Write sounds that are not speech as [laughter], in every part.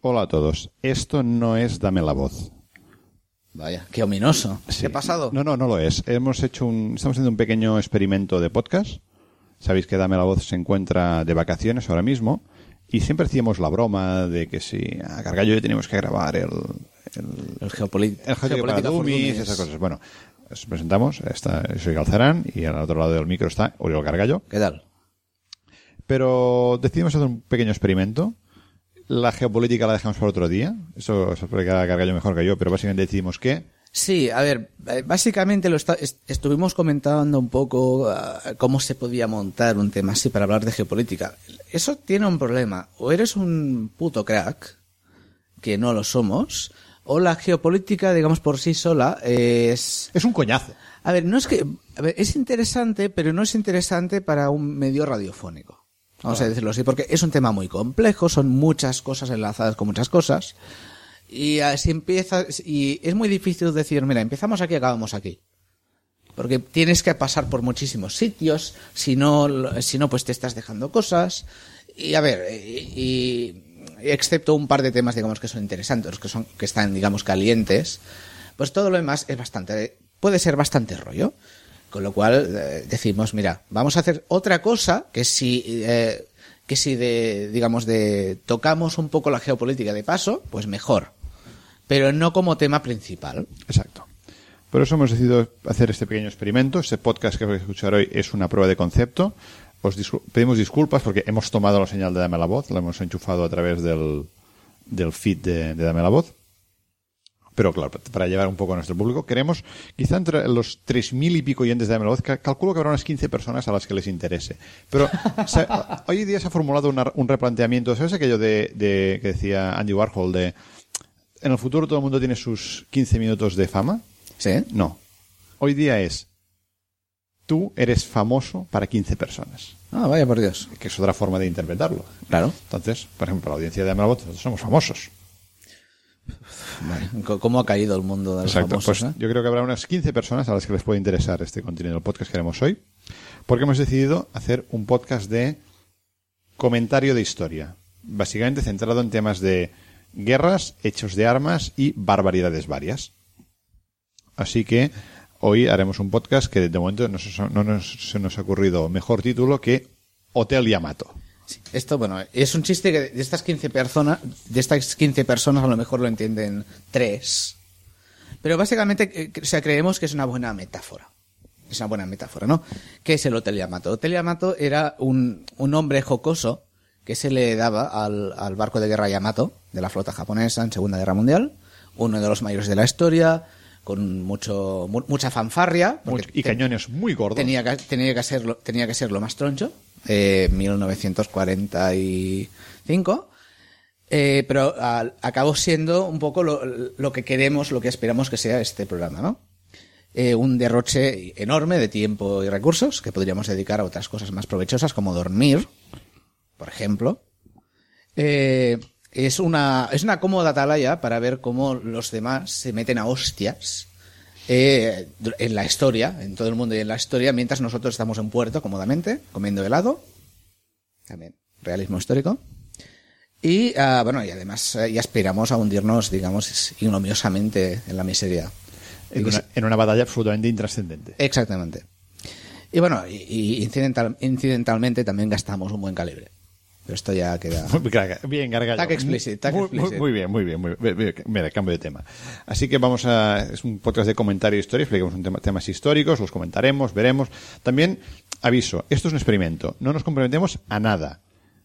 Hola a todos. Esto no es Dame la voz. Vaya, qué ominoso. Sí. ¿Qué ha pasado? No, no, no lo es. Hemos hecho un, estamos haciendo un pequeño experimento de podcast. Sabéis que Dame la voz se encuentra de vacaciones ahora mismo y siempre hacíamos la broma de que si a Cargallo ya teníamos que grabar el, el, El, el geopolítica esas cosas. Bueno, os presentamos. Está, soy Galzarán y al otro lado del micro está Oriol Cargallo. ¿Qué tal? Pero decidimos hacer un pequeño experimento. La geopolítica la dejamos para otro día. Eso se explicará Cargallo mejor que yo, pero básicamente decidimos que Sí, a ver, eh, básicamente lo está- est- estuvimos comentando un poco ah, cómo se podía montar un tema así para hablar de geopolítica. Eso tiene un problema. O eres un puto crack, que no lo somos, o la geopolítica, digamos por sí sola, es... es un coñazo. A ver, no es que... a ver, es interesante, pero no es interesante para un medio radiofónico. Vamos a decirlo así, porque es un tema muy complejo, son muchas cosas enlazadas con muchas cosas. Y así empiezas, y es muy difícil decir, mira, empezamos aquí, acabamos aquí. Porque tienes que pasar por muchísimos sitios, si no, si no pues te estás dejando cosas. Y a ver, y, y- excepto un par de temas, digamos, que son interesantes, que son, que están, digamos, calientes, pues todo lo demás es bastante, puede ser bastante rollo. Con lo cual eh, decimos, mira, vamos a hacer otra cosa que si, eh, que si de, digamos, de tocamos un poco la geopolítica de paso, pues mejor. Pero no como tema principal. Exacto. Por eso hemos decidido hacer este pequeño experimento. Este podcast que vais a escuchar hoy es una prueba de concepto. Os pedimos disculpas porque hemos tomado la señal de Dame la Voz, la hemos enchufado a través del, del feed de, de Dame la Voz. Pero claro, para llevar un poco a nuestro público, queremos, quizá entre los tres mil y pico oyentes de Dame la Voz, ca- calculo que habrá unas 15 personas a las que les interese. Pero se- [laughs] hoy día se ha formulado una- un replanteamiento, ¿sabes aquello de, de- que decía Andy Warhol de en el futuro todo el mundo tiene sus 15 minutos de fama? ¿Sí? No. Hoy día es tú eres famoso para 15 personas, Ah, vaya por Dios. que es otra forma de interpretarlo. Claro. Entonces, por ejemplo, la audiencia de Voz, nosotros somos famosos. Vale. ¿Cómo ha caído el mundo de los Exacto. famosos? pues eh? yo creo que habrá unas 15 personas a las que les puede interesar este contenido del podcast que haremos hoy, porque hemos decidido hacer un podcast de comentario de historia, básicamente centrado en temas de guerras, hechos de armas y barbaridades varias. Así que hoy haremos un podcast que de momento no se, no nos, se nos ha ocurrido mejor título que Hotel Yamato. Esto, bueno, es un chiste que de estas 15 personas, de estas 15 personas a lo mejor lo entienden tres. Pero básicamente, eh, o sea, creemos que es una buena metáfora. Es una buena metáfora, ¿no? ¿Qué es el Hotel Yamato? Hotel Yamato era un, un nombre jocoso que se le daba al, al barco de guerra Yamato de la flota japonesa en Segunda Guerra Mundial, uno de los mayores de la historia, con mucho, mu- mucha fanfarria. porque y cañones muy gordos. Tenía que, tenía que ser tenía que ser lo más troncho, eh, 1945. Eh, pero al- acabó siendo un poco lo, que queremos, lo que esperamos que sea este programa, ¿no? Eh, un derroche enorme de tiempo y recursos que podríamos dedicar a otras cosas más provechosas como dormir, por ejemplo. Eh, es una, es una cómoda atalaya para ver cómo los demás se meten a hostias eh, en la historia, en todo el mundo y en la historia, mientras nosotros estamos en puerto cómodamente, comiendo helado. También, realismo histórico. Y, ah, bueno, y además eh, y aspiramos a hundirnos, digamos, ignominiosamente en la miseria. una, en una batalla absolutamente intrascendente. Exactamente. Y bueno, y, y incidental- incidentalmente también gastamos un buen calibre. Pero esto ya queda... [laughs] Bien, Gargallo. Explicit, muy, explicit. Muy, muy bien, muy bien. Muy bien. Mira, cambio de tema. Así que vamos a... Es un podcast de comentario de historia. Explicamos un tema- temas históricos, los comentaremos, veremos. También, aviso, esto es un experimento. No nos comprometemos a nada.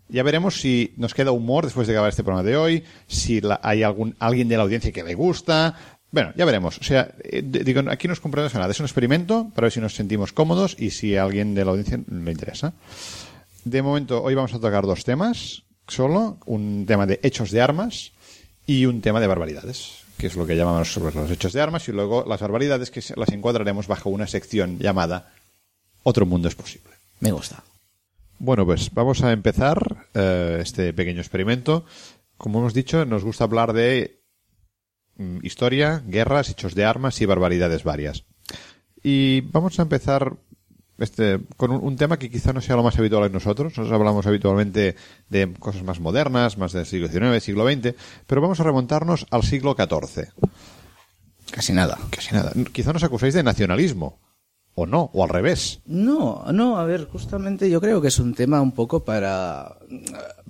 Ya veremos si nos queda humor después de acabar este programa de hoy, si la- hay algún alguien de la audiencia que le gusta. Bueno, ya veremos. O sea, eh, digo, aquí no nos comprometemos a nada. Es un experimento para ver si nos sentimos cómodos y si a alguien de la audiencia le interesa. De momento, hoy vamos a tocar dos temas solo, un tema de hechos de armas y un tema de barbaridades, que es lo que llamamos sobre los hechos de armas, y luego las barbaridades que las encuadraremos bajo una sección llamada Otro mundo es posible. Me gusta. Bueno, pues vamos a empezar eh, este pequeño experimento. Como hemos dicho, nos gusta hablar de mm, historia, guerras, hechos de armas y barbaridades varias. Y vamos a empezar este, con un, un tema que quizá no sea lo más habitual en nosotros. Nosotros hablamos habitualmente de cosas más modernas, más del siglo XIX, siglo XX, pero vamos a remontarnos al siglo XIV. Casi nada. Casi nada. Quizá nos acusáis de nacionalismo. O no, o al revés. No, no, a ver, justamente yo creo que es un tema un poco para,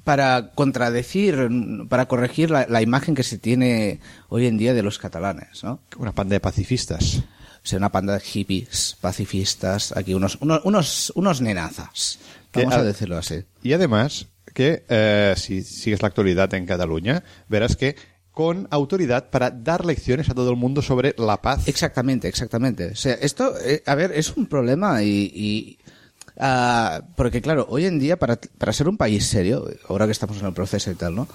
para contradecir, para corregir la, la imagen que se tiene hoy en día de los catalanes, ¿no? Una panda de pacifistas. Sea, una panda de hippies, pacifistas, aquí unos, unos, unos, unos nenazas. Vamos a- a decirlo así. Y además, que eh, si sigues la actualidad en Cataluña, verás que con autoridad para dar lecciones a todo el mundo sobre la paz. Exactamente, exactamente. O sea, esto, eh, a ver, es un problema y... y, ah, porque claro, hoy en día para, para ser un país serio, ahora que estamos en el proceso y tal, ¿no?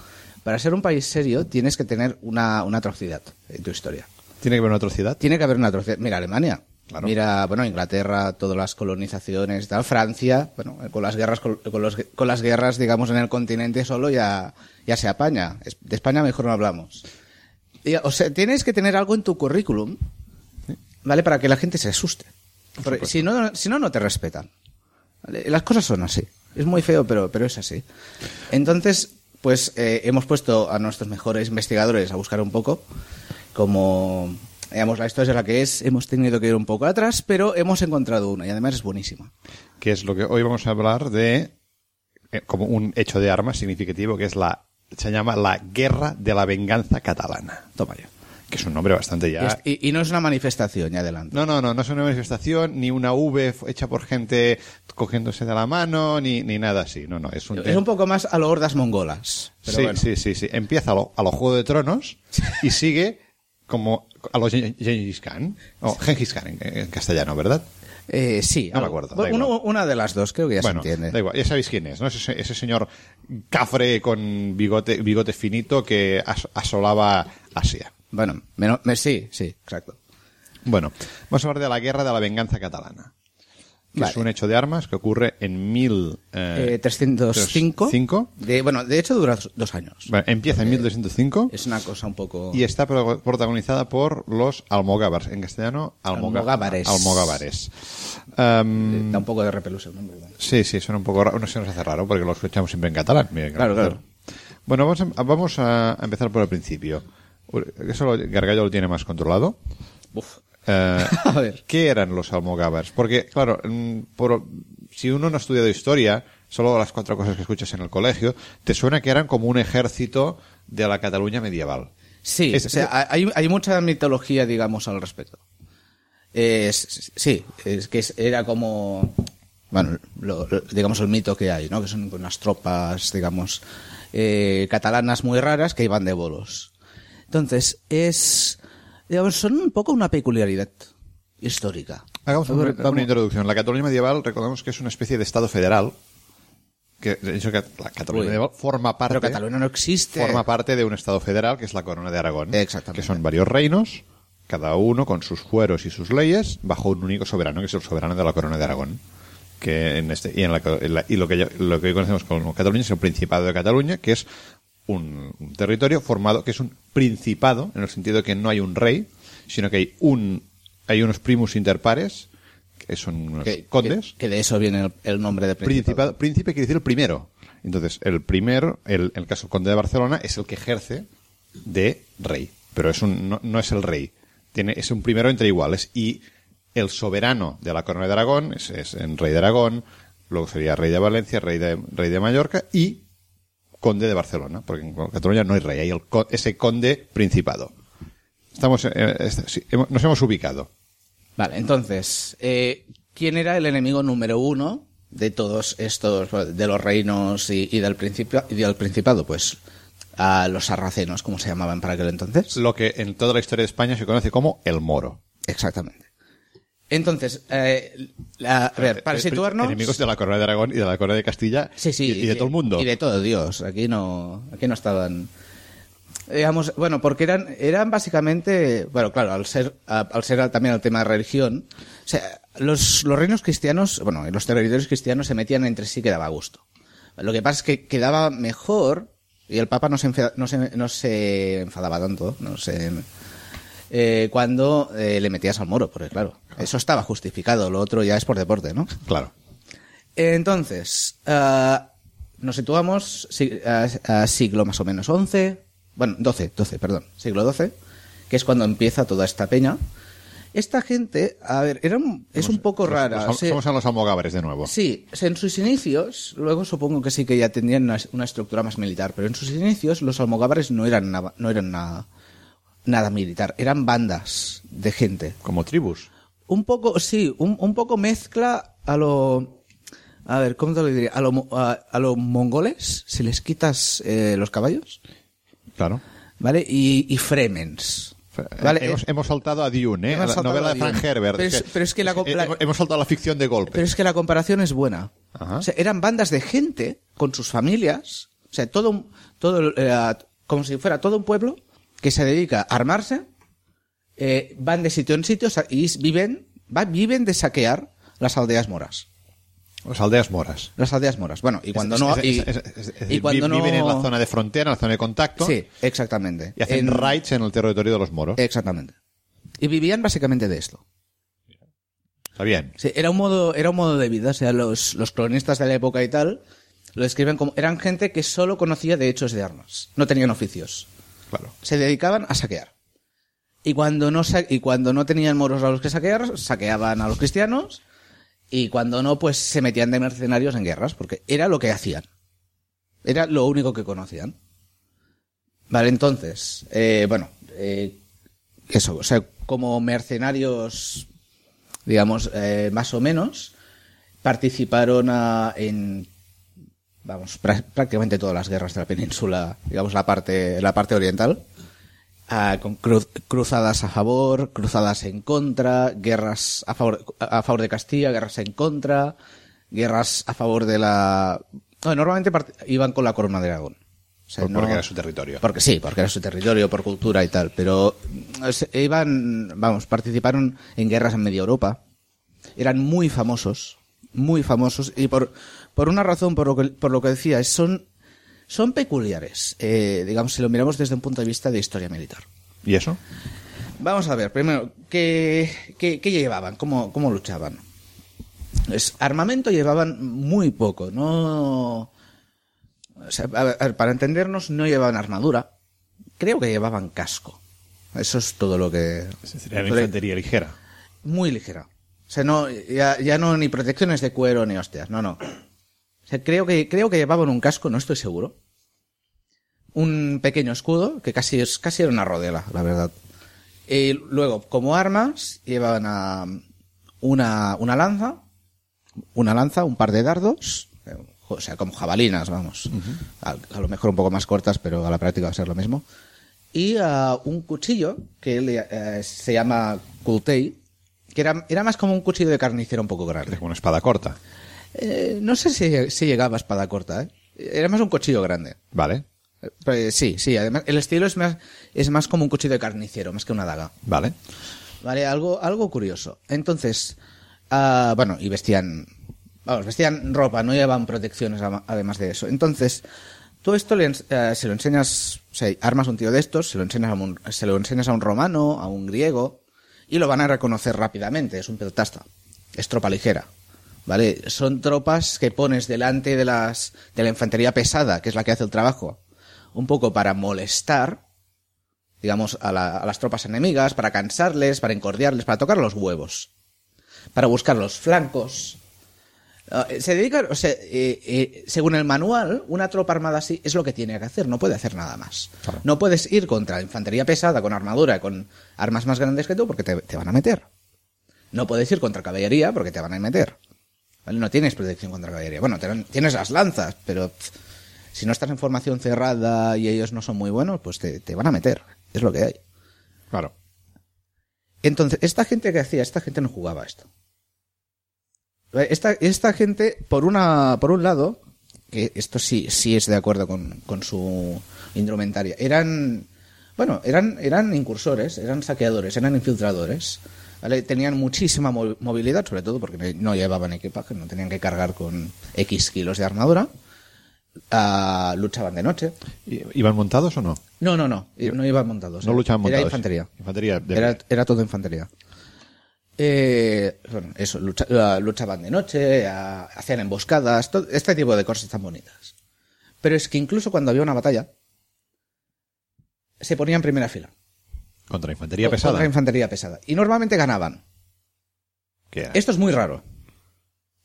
Para ser un país serio tienes que tener una, una atrocidad en tu historia. Tiene que haber una atrocidad. Tiene que haber una atrocidad. Mira, Alemania. Claro. Mira, bueno, Inglaterra, todas las colonizaciones y tal. Francia, bueno, con las guerras, con, con los- con las guerras, digamos, en el continente solo ya, ya se apaña. De España mejor no hablamos. Y, o sea, tienes que tener algo en tu currículum, ¿vale? Para que la gente se asuste. Porque si no, si no, no te respetan. ¿vale? Las cosas son así. Es muy feo, pero, pero es así. Entonces, pues eh, hemos puesto a nuestros mejores investigadores a buscar un poco como digamos la historia es la que es hemos tenido que ir un poco atrás pero hemos encontrado una y además es buenísima. Que es lo que hoy vamos a hablar de eh, como un hecho de armas significativo que es la se llama la guerra de la venganza catalana. Toma ya. Que es un nombre bastante ya Y no es una manifestación ya adelante no no no no es una manifestación ni una V hecha por gente cogiéndose de la mano ni, ni nada así. No no es un es un poco más a lo hordas mongolas pero sí, bueno. sí sí sí. Empieza a lo, a lo Juego de Tronos [laughs] y sigue como a los Gen- Gengis Khan o Gengis Khan en, en castellano verdad Eh, sí No me acuerdo, da Bueno, igual. una de las dos creo que ya bueno, se entiende da igual, ya sabéis quién es, ¿no? Ese, ese señor cafre con bigote, bigote finito que as- asolaba Asia. bueno me- sí sí exacto Bueno, vamos a hablar de la guerra de la venganza catalana. Que Vale. es un hecho de armas que ocurre en mil... eh, Eh, 305 cinco. de bueno de hecho dura dos- años bueno, empieza en 1205 es una cosa un poco y está pro- protagonizada por los almogávars. En castellano, Almogávares. almogávares. Em, Eh, da un poco de repelús el nombre ¿verdad? Sí, sí, suena un poco raro. No se nos hace raro porque lo escuchamos siempre en catalán. Mira, Claro, claro. Bueno, vamos a, vamos a empezar por el principio. Eso lo, Gargallo lo tiene más controlado. Uf. Eh, [laughs] A ver. ¿Qué eran los almogávars? Porque, claro, mm, por- si uno no ha estudiado historia, solo las cuatro cosas que escuchas en el colegio, te suena que eran como un ejército de la Cataluña medieval. Sí, Es- o sea, hay, hay mucha mitología, digamos, al respecto. Es- sí, es que era como, bueno, lo- lo- digamos el mito que hay, ¿no? Que son unas tropas, digamos, eh, catalanas muy raras que iban de bolos. Entonces, es, digamos, son un poco una peculiaridad histórica. Hagamos ver, una, vamos- introducción. La Cataluña medieval, recordemos que es una especie de Estado federal. Que, de hecho, la Cataluña Uy. medieval forma parte. Pero Cataluña no existe. forma parte de un Estado federal que es la Corona de Aragón. Exactamente. Que son varios reinos, cada uno con sus fueros y sus leyes, bajo un único soberano, que es el soberano de la Corona de Aragón. Que en este, y, en la- en la- y lo, que, lo que hoy conocemos como Cataluña es el Principado de Cataluña, que es un, un territorio formado, que es un principado, en el sentido de que no hay un rey, sino que hay un hay unos primus inter pares, que son unos que, condes. que- que de eso viene el, el nombre de principado. Príncipe quiere decir el primero. Entonces, el primero, el, el caso conde de Barcelona, es el que ejerce de rey. Pero es un, no, no es el rey. Tiene, es un primero entre iguales. Y el soberano de la corona de Aragón es, es el rey de Aragón, luego sería rey de Valencia, rey de, rey de Mallorca y conde de Barcelona. Porque en Cataluña no hay rey, hay el, ese conde principado. Estamos, eh, nos hemos ubicado. Vale, entonces, eh, ¿quién era el enemigo número uno de todos estos, de los reinos y, y del, principio, y del principado? Pues a los sarracenos, como se llamaban para aquel entonces. Lo que en toda la historia de España se conoce como el moro. Exactamente. Entonces, eh, la- a ver, para Eh, situarnos... Enemigos de la corona de Aragón y de la corona de Castilla Sí, sí. y, y de todo el mundo. Y de todo Dios. Aquí no, aquí no estaban. Digamos, bueno, porque eran, eran básicamente, bueno, claro, al ser, al ser también el tema de religión, o sea, los, los reinos cristianos, bueno, los territorios cristianos se metían entre sí que daba gusto. Lo que pasa es que quedaba mejor y el Papa no se, enfada- no se, no se enfadaba tanto, no se, eh, cuando eh, le metías al moro, porque claro, eso estaba justificado, lo otro ya es por deporte, ¿no? Claro. Entonces, ah, nos situamos si- a, a siglo más o menos 11, bueno, 12, 12, perdón, siglo 12, que es cuando empieza toda esta peña. Esta gente, a ver, era un- es un poco rara. Sea, Somos a los almogávares de nuevo. Sí, en sus inicios, luego supongo que sí que ya tendrían una, una estructura más militar, pero en sus inicios los almogávares no eran, nada, no eran nada, nada militar, eran bandas de gente. Como tribus. Un poco, sí, un, un poco mezcla a lo... A ver, ¿cómo te lo diría? A lo, a, a lo mongoles, si les quitas eh, los caballos, Claro. ¿vale? Y, y fremens. ¿vale? hemos, Eh, hemos saltado a Dune, ¿eh? A la novela a de Frank. Herbert. Pero es- pero es que la- eh, la- hemos- saltado a la ficción de golpe. Pero es que la comparación es buena. O sea, eran bandas de gente con sus familias, o sea, todo, todo eh, como si fuera todo un pueblo que se dedica a armarse, eh, van de sitio en sitio y viven, viven de saquear las aldeas moras. Las aldeas moras. Las aldeas moras. Bueno, y cuando Es- no, es- y, es- y cuando no viven en la zona de frontera, en la zona de contacto. Sí, exactamente. Y hacen En- raids en el territorio de los moros. Exactamente. Y vivían básicamente de esto. Está bien. Sí, era un modo, era un modo de vida. O sea, los, los cronistas de la época y tal lo describen como eran gente que solo conocía de hechos de armas. No tenían oficios. Se dedicaban a saquear. Y cuando no y cuando no tenían moros a los que saquear, saqueaban a los cristianos. Y cuando no, pues se metían de mercenarios en guerras, porque era lo que hacían. Era lo único que conocían. Vale, entonces, eh, bueno, eh, eso, o sea, como mercenarios, digamos, eh, más o menos, participaron ah, en, vamos, prá- prácticamente todas las guerras de la península, digamos, la parte, la parte oriental, ah, con cru- cruzadas a favor, cruzadas en contra, guerras a favor, a favor de Castilla, guerras en contra, guerras a favor de la... no, normalmente iban con la corona de Aragón. O sea, Por- no- Porque era su territorio. porque sí, porque era su territorio, por cultura y tal. Pero iban, vamos, participaron en guerras en media Europa. Eran muy famosos, muy famosos. Y por, por una razón, por lo que, por lo que decía, son, son peculiares. eh, digamos, si lo miramos desde un punto de vista de historia militar. ¿Y eso? Vamos a ver, primero, ¿qué, qué, qué llevaban? ¿Cómo, ¿Cómo luchaban? Es, armamento llevaban muy poco, no... o sea, a ver, a ver, para entendernos, no llevaban armadura. Creo que llevaban casco. Eso es todo lo que... Era la infantería ligera. Muy ligera. O sea, no, ya, ya no ni protecciones de cuero ni hostias, no, no. O sea, creo que, creo que llevaban un casco, no estoy seguro. Un pequeño escudo, que casi, es, casi era una rodela, la verdad. Y luego, como armas, llevaban a una, una lanza, una lanza, un par de dardos, eh, o sea, como jabalinas, vamos. a, a lo mejor un poco más cortas, pero a la práctica va a ser lo mismo. Y ah, un cuchillo que le- eh, se llama kultei, que era, era más como un cuchillo de carnicero un poco grande. Como una espada corta. Eh, no sé si, si llegaba a espada corta, ¿eh? Era más un cuchillo grande. Vale. Eh, pero, sí, sí, además el estilo es más, es más como un cuchillo de carnicero, más que una daga. Vale. Vale, algo, algo curioso. Entonces, ah, bueno, y vestían, vamos, vestían ropa, no llevaban protecciones además de eso. Entonces, todo esto le eh, se lo enseñas, o sea, armas a un tío de estos, se lo enseñas a un, se lo enseñas a un romano, a un griego, y lo van a reconocer rápidamente, es un pelotasta, es tropa ligera. ¿Vale? Son tropas que pones delante de las, de la infantería pesada, que es la que hace el trabajo, un poco para molestar, digamos, a, la- a las tropas enemigas, para cansarles, para encordiarles, para tocar los huevos, para buscar los flancos. Ah, eh, se dedica, o sea, eh, eh, según el manual, una tropa armada así es lo que tiene que hacer, no puede hacer nada más. Claro. No puedes ir contra infantería pesada, con armadura, con armas más grandes que tú, porque te, te van a meter. No puedes ir contra caballería, porque te van a meter. ¿Vale? No tienes protección contra caballería. Bueno, tienes las lanzas, pero pff, si no estás en formación cerrada y ellos no son muy buenos, pues te, te van a meter. Es lo que hay. Claro. Entonces, esta gente que hacía, esta gente no jugaba esto. Esta, esta gente, por una, por un lado, que esto sí, sí es de acuerdo con, con su indumentaria, eran, bueno, eran, eran incursores, eran saqueadores, eran infiltradores. Tenían muchísima mo- movilidad, sobre todo porque no llevaban equipaje, no tenían que cargar con X kilos de armadura. ah, luchaban de noche. ¿I- ¿Iban montados o no? No, no, no, no iban montados. No luchaban montados. Era infantería. Infantería de Era, era todo infantería. Eh, bueno, eso, lucha- ah, luchaban de noche, ah, hacían emboscadas, todo, este tipo de cosas tan bonitas. Pero es que incluso cuando había una batalla, se ponían en primera fila. Contra infantería Contra pesada. infantería pesada. Y normalmente ganaban. ¿Qué? Esto es muy raro.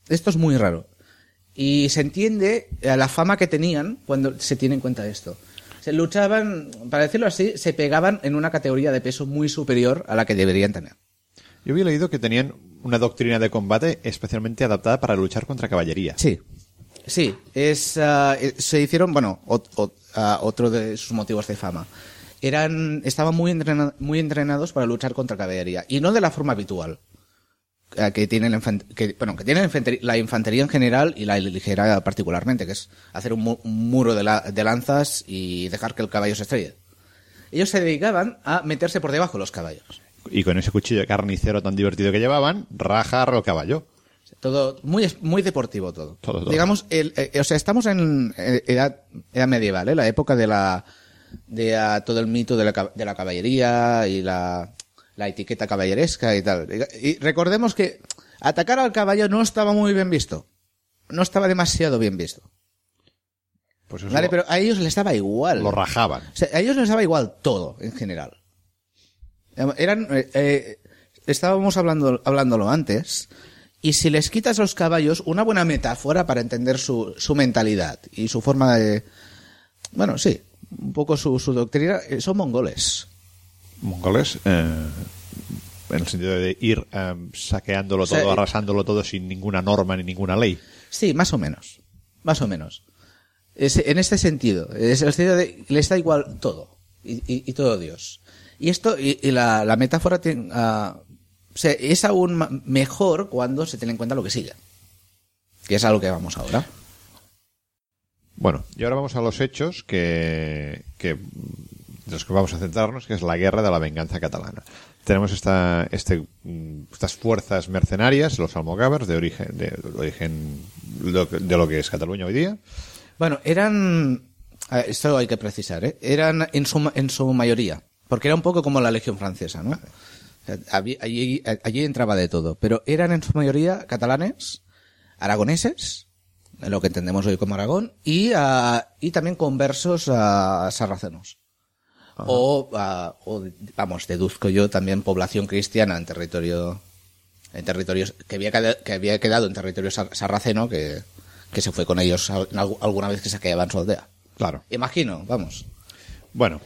Esto es muy raro. Y se entiende a la fama que tenían cuando se tiene en cuenta esto. Se luchaban, para decirlo así, se pegaban en una categoría de peso muy superior a la que deberían tener. Yo había leído que tenían una doctrina de combate especialmente adaptada para luchar contra caballería. Sí. Sí, es, eh, se hicieron, bueno, ot- ot- ah, otro de sus motivos de fama. Eran, estaban muy, entrena- muy entrenados para luchar contra caballería. Y no de la forma habitual. ah, Que tiene, la que, bueno, que tiene la infantería, la infantería en general y la ligera particularmente, que es hacer un, mu- un muro de, la- de lanzas y dejar que el caballo se estrelle. Ellos se dedicaban a meterse por debajo de los caballos. Y con ese cuchillo de carnicero tan divertido que llevaban, rajar al caballo. Todo muy, muy deportivo todo. Todo, todo. Digamos, el, eh, o sea, estamos en eh, edad, edad medieval, ¿eh? la época de la de ah, todo el mito de la, de la caballería y la, la etiqueta caballeresca y tal. Y, recordemos que atacar al caballo no estaba muy bien visto. No estaba demasiado bien visto. Pues ¿Vale? lo, Pero a ellos les daba igual. lo rajaban. O sea, a ellos les daba igual todo, en general. Eran, eh, eh, estábamos hablando, hablándolo antes, y si les quitas los caballos, una buena metáfora para entender su, su mentalidad y su forma de... Bueno, sí, un poco su, su doctrina, eh, son mongoles. Mongoles, eh, en el sentido de ir eh, saqueándolo O sea, todo, arrasándolo todo sin ninguna norma ni ninguna ley. Sí, más o menos. Más o menos. Es- en este sentido, es el sentido de les da igual todo. Y, y- y todo Dios. Y esto, y, y la, la metáfora tiene, ah, o sea, es aún mejor cuando se tiene en cuenta lo que sigue. Que es a lo que vamos ahora. Bueno, y ahora vamos a los hechos que, que de los que vamos a centrarnos, que es la guerra de la venganza catalana. Tenemos esta, este, estas fuerzas mercenarias, los almogávers, de origen, de, origen de lo que es Cataluña hoy día. Bueno, eran. Esto hay que precisar, ¿eh? Eran en su, en su mayoría. Porque era un poco como la Legión Francesa, ¿no? Allí, allí entraba de todo. Pero eran en su mayoría catalanes, aragoneses, lo que entendemos hoy como Aragón, y, ah, y también conversos a sarracenos. O, ah, o, vamos, deduzco yo también población cristiana en territorio, en territorios, que había, que había quedado en territorio sar- sarraceno, que, que se fue con ellos alguna vez que saqueaban su aldea. Claro. Imagino, vamos. Bueno,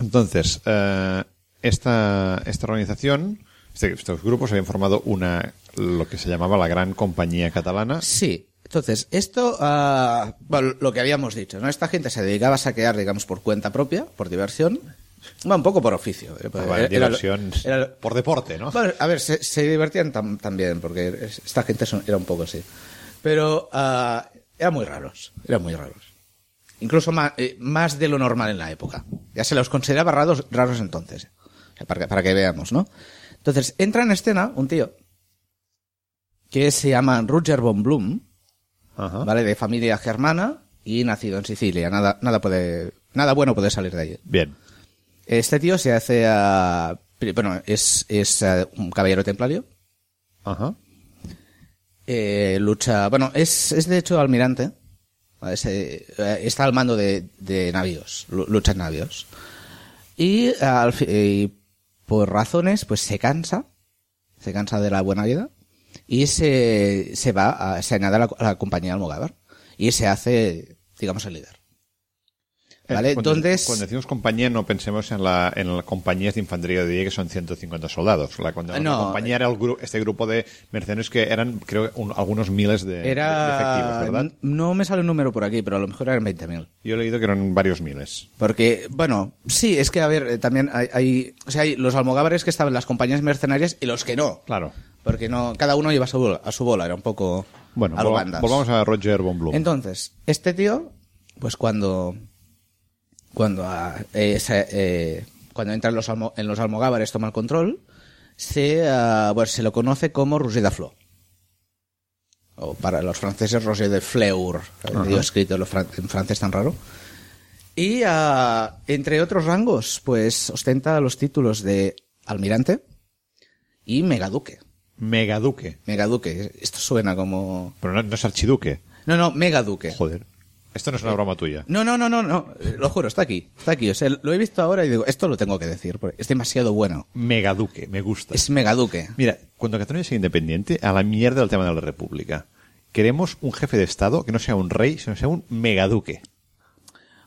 entonces, eh, esta, esta organización, este- estos grupos habían formado una, lo que se llamaba la Gran Compañía Catalana. Sí. Entonces, esto, ah, bueno, lo que habíamos dicho, ¿no? Esta gente se dedicaba a saquear, digamos, por cuenta propia, por diversión. Bueno, un poco por oficio. ¿eh? Diversión era- por deporte, ¿no? Bueno, a ver, se, se divertían tam- también, porque es- esta gente son- era un poco así. Pero ah, eran muy raros, eran muy raros. Incluso más, más de lo normal en la época. Ya se los consideraba raros, raros entonces. O sea, para, que, para que veamos, ¿no? Entonces, entra en escena un tío que se llama Roger von Blum, Ajá. ¿vale? De familia germana y nacido en Sicilia. Nada, nada puede, nada bueno puede salir de allí. Bien. Este tío se hace a, bueno, es, es eh, un caballero templario. Ajá. Eh, lucha, bueno, es, es de hecho almirante. Se- eh, está al mando de, de navíos, lu- lucha en navíos. Y, al y por razones, pues se cansa, se cansa de la buena vida y se, se va a, se añade a la, a la compañía Almogávar y se hace, digamos, el líder. ¿Vale? Eh, cuando, Entonces- cuando decimos compañía, no pensemos en, la, en las compañías de infantería de día que son 150 soldados. La, cuando la No. compañía era el gru- este grupo de mercenarios que eran, creo, un- algunos miles de, efectivos, ¿verdad? no me sale un número por aquí, pero a lo mejor eran 20.000. Yo he leído que eran varios miles. Porque, bueno, sí, es que, a ver, eh, también hay, hay, o sea, hay los almogávares que estaban en las compañías mercenarias y los que no. Claro. Porque no, cada uno iba a su bola, a su bola era un poco Bueno, a bandas. volvamos a Roger von Blum. Entonces, este tío, pues cuando, cuando, ah, eh, se- eh, cuando entra en los, almo- en los almogávares, toma el control, se, ah, bueno, se lo conoce como Roger de Flor. o para los franceses Roger de Fleur, tío escrito en, lo fran- en francés tan raro. Y ah, entre otros rangos, pues ostenta los títulos de almirante y megaduque. Megaduque. Megaduque, esto suena como... Pero no, no es archiduque. No, no, megaduque. Joder. Esto no es una broma tuya. No, no, no, no, no, lo juro, está aquí, está aquí. O sea, lo he visto ahora y digo, esto lo tengo que decir, porque es demasiado bueno. Megaduque, me gusta. Es megaduque. Mira, cuando Cataluña sea independiente, a la mierda del tema de la república. Queremos un jefe de Estado que no sea un rey, sino que sea un megaduque.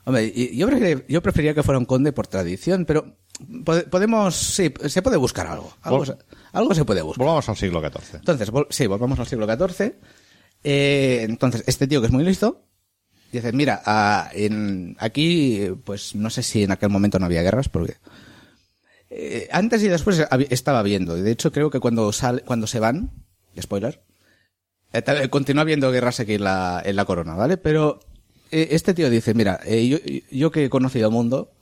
Hombre, yo, yo preferiría que fuera un conde por tradición, pero podemos, sí, se puede buscar algo. Algo, Vol- se, algo se puede buscar. Volvamos al siglo XIV. Entonces, vol- sí, volvamos al siglo XIV. Eh, entonces, este tío que es muy listo, dice, mira, ah, en, aquí, eh, pues no sé si en aquel momento no había guerras, porque eh, antes y después estaba viendo. De hecho, creo que cuando sale, cuando se van, spoiler, eh, tal- continúa habiendo guerras aquí en la, en la corona, ¿vale? Pero eh, este tío dice, mira, eh, yo, yo que he conocido el mundo,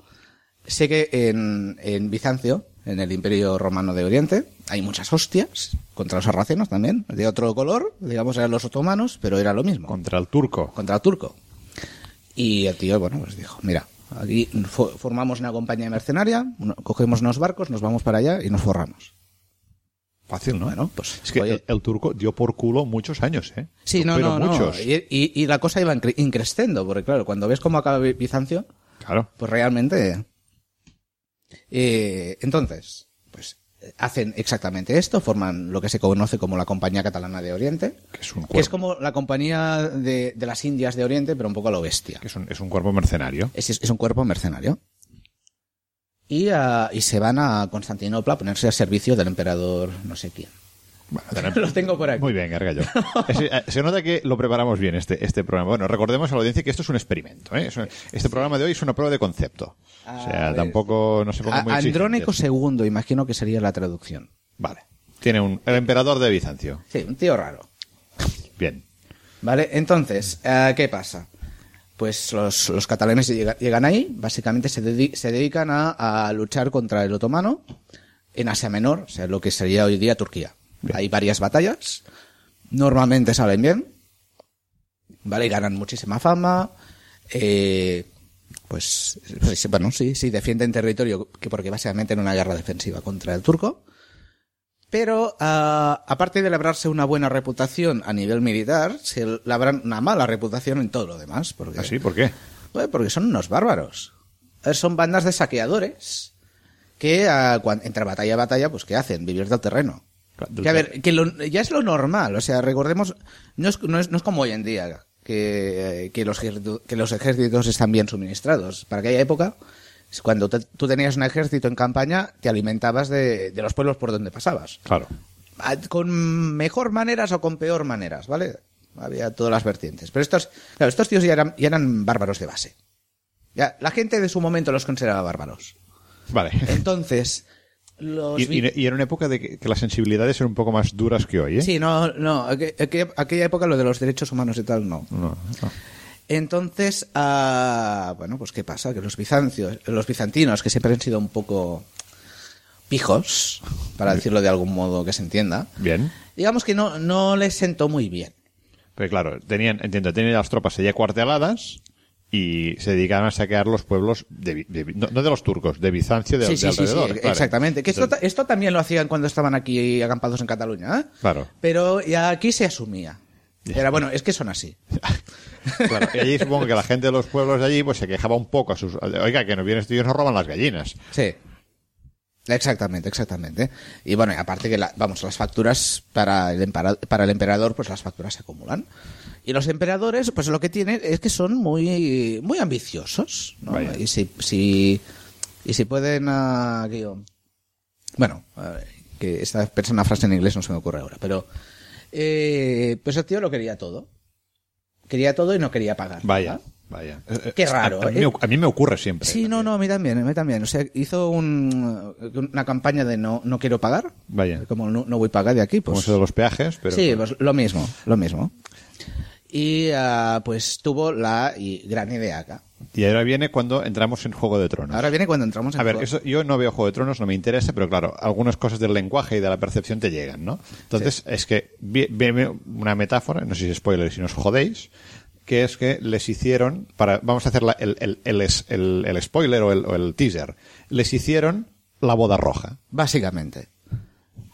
sé que en, en Bizancio, en el Imperio Romano de Oriente, hay muchas hostias contra los sarracenos también, de otro color, digamos eran los otomanos, pero era lo mismo, Contra el turco. contra el turco. Y el tío, bueno, pues dijo, mira, aquí fo- formamos una compañía mercenaria, cogemos unos barcos, nos vamos para allá y nos forramos. Fácil, ¿no? Bueno, pues, es que oye. el, el turco dio por culo muchos años, ¿eh? Sí, no, Pero no, no. muchos. Y, y- y la cosa iba incre- increciendo, porque claro, cuando ves cómo acaba Bi- Bizancio, Claro. pues realmente... eh, entonces, pues hacen exactamente esto, forman lo que se conoce como la Compañía Catalana de Oriente, Que es un que es como la compañía de, de las Indias de Oriente, pero un poco a lo bestia. que es un, es un cuerpo mercenario. Es, es un cuerpo mercenario. Y, ah, y se van a Constantinopla a ponerse al servicio del emperador no sé quién. Bueno, Lo tengo por aquí. Muy bien, Gargallo. [laughs] Eh, se nota que lo preparamos bien este, este programa. Bueno, recordemos a la audiencia que esto es un experimento. ¿eh? Es un- Este programa de hoy es una prueba de concepto. O A sea, ver. tampoco no se pongan muy Andrónico. II, imagino que sería la traducción. Vale. Tiene un... El emperador de Bizancio. Sí, un tío raro. Bien. ¿Vale? Entonces, eh, ¿qué pasa? Pues los, los catalanes llega- llegan ahí, básicamente se, dedi- se dedican a, a luchar contra el otomano en Asia Menor, o sea, lo que sería hoy día Turquía. Bien. Hay varias batallas, normalmente salen bien, ¿vale? Y ganan muchísima fama, eh, pues, pues, bueno, sí, sí, defienden territorio, que porque básicamente en una guerra defensiva contra el turco. Pero, ah, aparte de labrarse una buena reputación a nivel militar, se labran una mala reputación en todo lo demás. Porque, ¿Así? ¿Por qué? Bueno, porque son unos bárbaros. A ver, Son bandas de saqueadores que, ah, cuan- entre batalla y batalla, pues, ¿qué hacen? Vivir del terreno. Que, a ver, que lo- ya es lo normal. O sea, recordemos, no es, no es, no es como hoy en día, que, que, los, ejércitos- que los ejércitos están bien suministrados. Para aquella época, cuando te- tú tenías un ejército en campaña, te alimentabas de, de los pueblos por donde pasabas. Claro. Con mejor maneras o con peor maneras, ¿vale? Había todas las vertientes. Pero estos, claro, estos tíos ya eran, ya eran bárbaros de base. Ya, la gente de su momento los consideraba bárbaros. Vale. Entonces, los... Y, y- y era una época de que, que las sensibilidades eran un poco más duras que hoy, ¿eh? Sí, no, no, aqu- aqu- aquella época lo de los derechos humanos y tal, no. No, no. Entonces, ah, bueno, pues ¿qué pasa? Que los bizancios, los bizantinos, que siempre han sido un poco pijos, para decirlo de algún modo que se entienda, Bien. digamos que no, no les sentó muy bien. Pero claro, tenían, entiendo, tenían las tropas allí acuarteladas y se dedicaban a saquear los pueblos, de, no, no de los turcos, de Bizancio de, sí, de sí, sí, sí, alrededor. claro. exactamente. Que esto, esto también lo hacían cuando estaban aquí acampados en Cataluña, ¿eh? Claro. Pero ya aquí se asumía. Era bueno, es que son así. [laughs] claro, y allí supongo que la gente de los pueblos de allí pues se quejaba un poco a sus... Oiga, que nos vienen estos nos roban las gallinas. Sí. Exactamente, exactamente. Y bueno, y aparte que, la- vamos, las facturas para el, empara- para el emperador, pues las facturas se acumulan. Y los emperadores, pues lo que tienen es que son muy, muy ambiciosos, ¿no? Y si, si, y si pueden, ah, que yo- bueno, a ver, que esta persona frase en inglés no se me ocurre ahora, pero, eh, pues el tío lo quería todo. Quería todo y no quería pagar. Vaya. Vaya. Eh, eh, Qué raro, A, a mí, ¿eh? me, a mí me ocurre siempre. Sí, no, no, a mí también, a mí también. O sea, hizo un, una campaña de no, no quiero pagar. Vaya. Como no, no voy a pagar de aquí, Como pues. eso de los peajes, pero... sí, pues lo mismo, lo mismo. Y ah, pues tuvo la y gran idea acá. Y ahora viene cuando entramos en Juego de Tronos. Ahora viene cuando entramos en A ver, eso, yo no veo Juego de Tronos, no me interesa, pero claro, algunas cosas del lenguaje y de la percepción te llegan, ¿no? Entonces, es que vi- vi- una metáfora, no sé si es spoiler, si no os jodéis, que es que les hicieron, para, vamos a hacer la- el, el, el, el- spoiler o el, o el teaser, les hicieron la boda roja. Básicamente.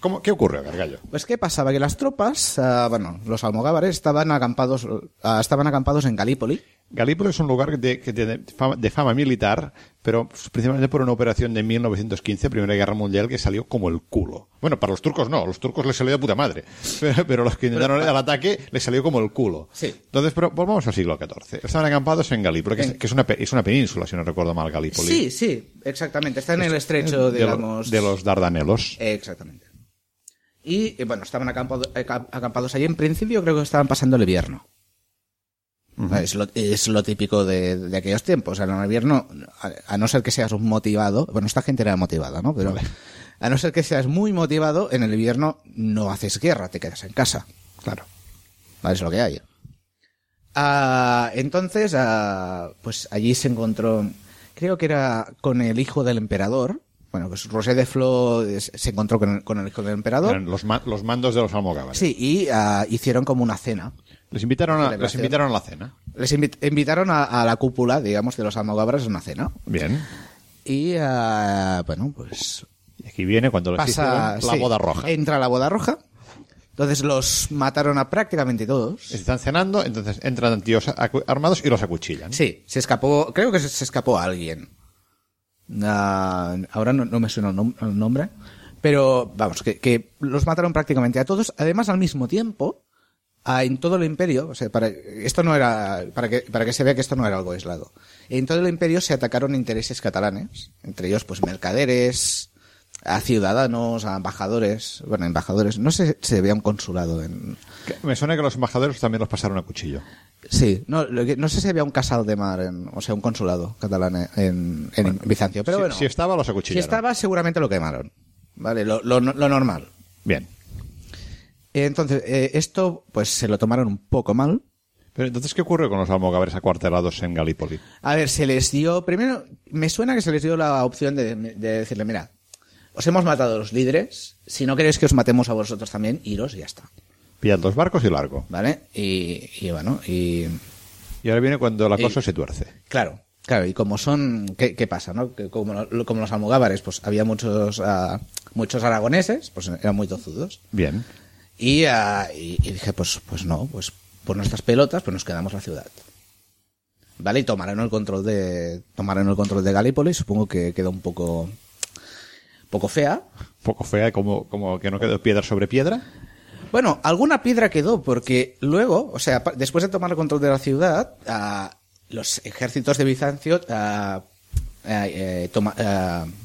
¿Cómo, ¿Qué ocurrió, Gargallo? Pues qué pasaba que las tropas, ah, bueno, los almogávares estaban acampados, ah, estaban acampados en Galípoli. Galípoli es un lugar de, que tiene fama, de fama militar, pero principalmente por una operación de 1915, Primera Guerra Mundial, que salió como el culo. Bueno, para los turcos no, los turcos les salió de puta madre, [laughs] pero, pero los que intentaron el ataque les salió como el culo. Sí. Entonces, pero volvamos al siglo XIV. Estaban acampados en Galípoli, que, es, que es una, es una península, si no recuerdo mal, Galípoli. Sí, sí, exactamente. Está en el estrecho, de, digamos. de los Dardanelos. Eh, Exactamente. Y eh, bueno, estaban acampado- aca- acampados allí. En principio creo que estaban pasando el invierno. Es, lo, es lo típico de, de aquellos tiempos. En el invierno, a, a no ser que seas un motivado, bueno, esta gente era motivada, ¿no? Pero a no ser que seas muy motivado, en el invierno no haces guerra, te quedas en casa. Claro. Vale, es lo que hay. Ah, entonces, ah, pues allí se encontró, creo que era con el hijo del emperador. Bueno, pues Rosé de Flo se encontró con el, con el hijo del emperador. Eran los, ma- los mandos de los almogávares. Sí, y ah, hicieron como una cena. Les invitaron a, les invitaron a la cena. Les invi- invitaron a, a la cúpula, digamos, de los almogávares a una cena. Bien. Y, ah, bueno, pues Y aquí viene cuando les pasa... la sí, boda roja. Entra la boda roja. Entonces los mataron a prácticamente todos. Están cenando, entonces entran tíos armados y los acuchillan. Sí, se escapó, creo que se, escapó alguien. Ah, ahora no, no me suena el, nom- el nombre, pero vamos, que, que los mataron prácticamente a todos. Además, al mismo tiempo, ah, en todo el imperio, o sea, para, esto no era, para que, para que se vea que esto no era algo aislado. En todo el imperio se atacaron intereses catalanes, entre ellos, pues, mercaderes, a ciudadanos, a embajadores, bueno, embajadores, no sé si había un consulado en, Me suena que los embajadores también los pasaron a cuchillo. Sí, no, no sé si había un casal de mar, en, o sea, un consulado catalán en, en Bizancio, pero si, bueno, si estaba, los si acuchillaron. estaba seguramente lo quemaron, ¿vale? Lo, lo, lo normal. Bien. Entonces, eh, esto pues se lo tomaron un poco mal. Pero entonces, ¿qué ocurre con los almogávares acuartelados en Galípoli? A ver, se les dio, primero, me suena que se les dio la opción de, de decirle, mira, os hemos matado a los líderes, si no queréis que os matemos a vosotros también, iros y ya está, Pillad los barcos y largo. ¿vale? Y, y bueno, y... Y ahora viene cuando la Y- cosa se tuerce. Claro, claro, y como son, ¿qué, qué pasa, no? Que como, lo- como los almogávares, pues había muchos, ah, muchos aragoneses, pues eran muy tozudos. Bien. Y, ah, y, y dije, pues, pues no, pues por nuestras pelotas, pues nos quedamos la ciudad. Vale, y tomaron el control de, tomaron el control de Galípoli, supongo que quedó un poco, poco fea. Poco fea, como, como que no quedó piedra sobre piedra. Bueno, alguna piedra quedó, porque luego, o sea, después de tomar el control de la ciudad, ah, los ejércitos de Bizancio eh, toma-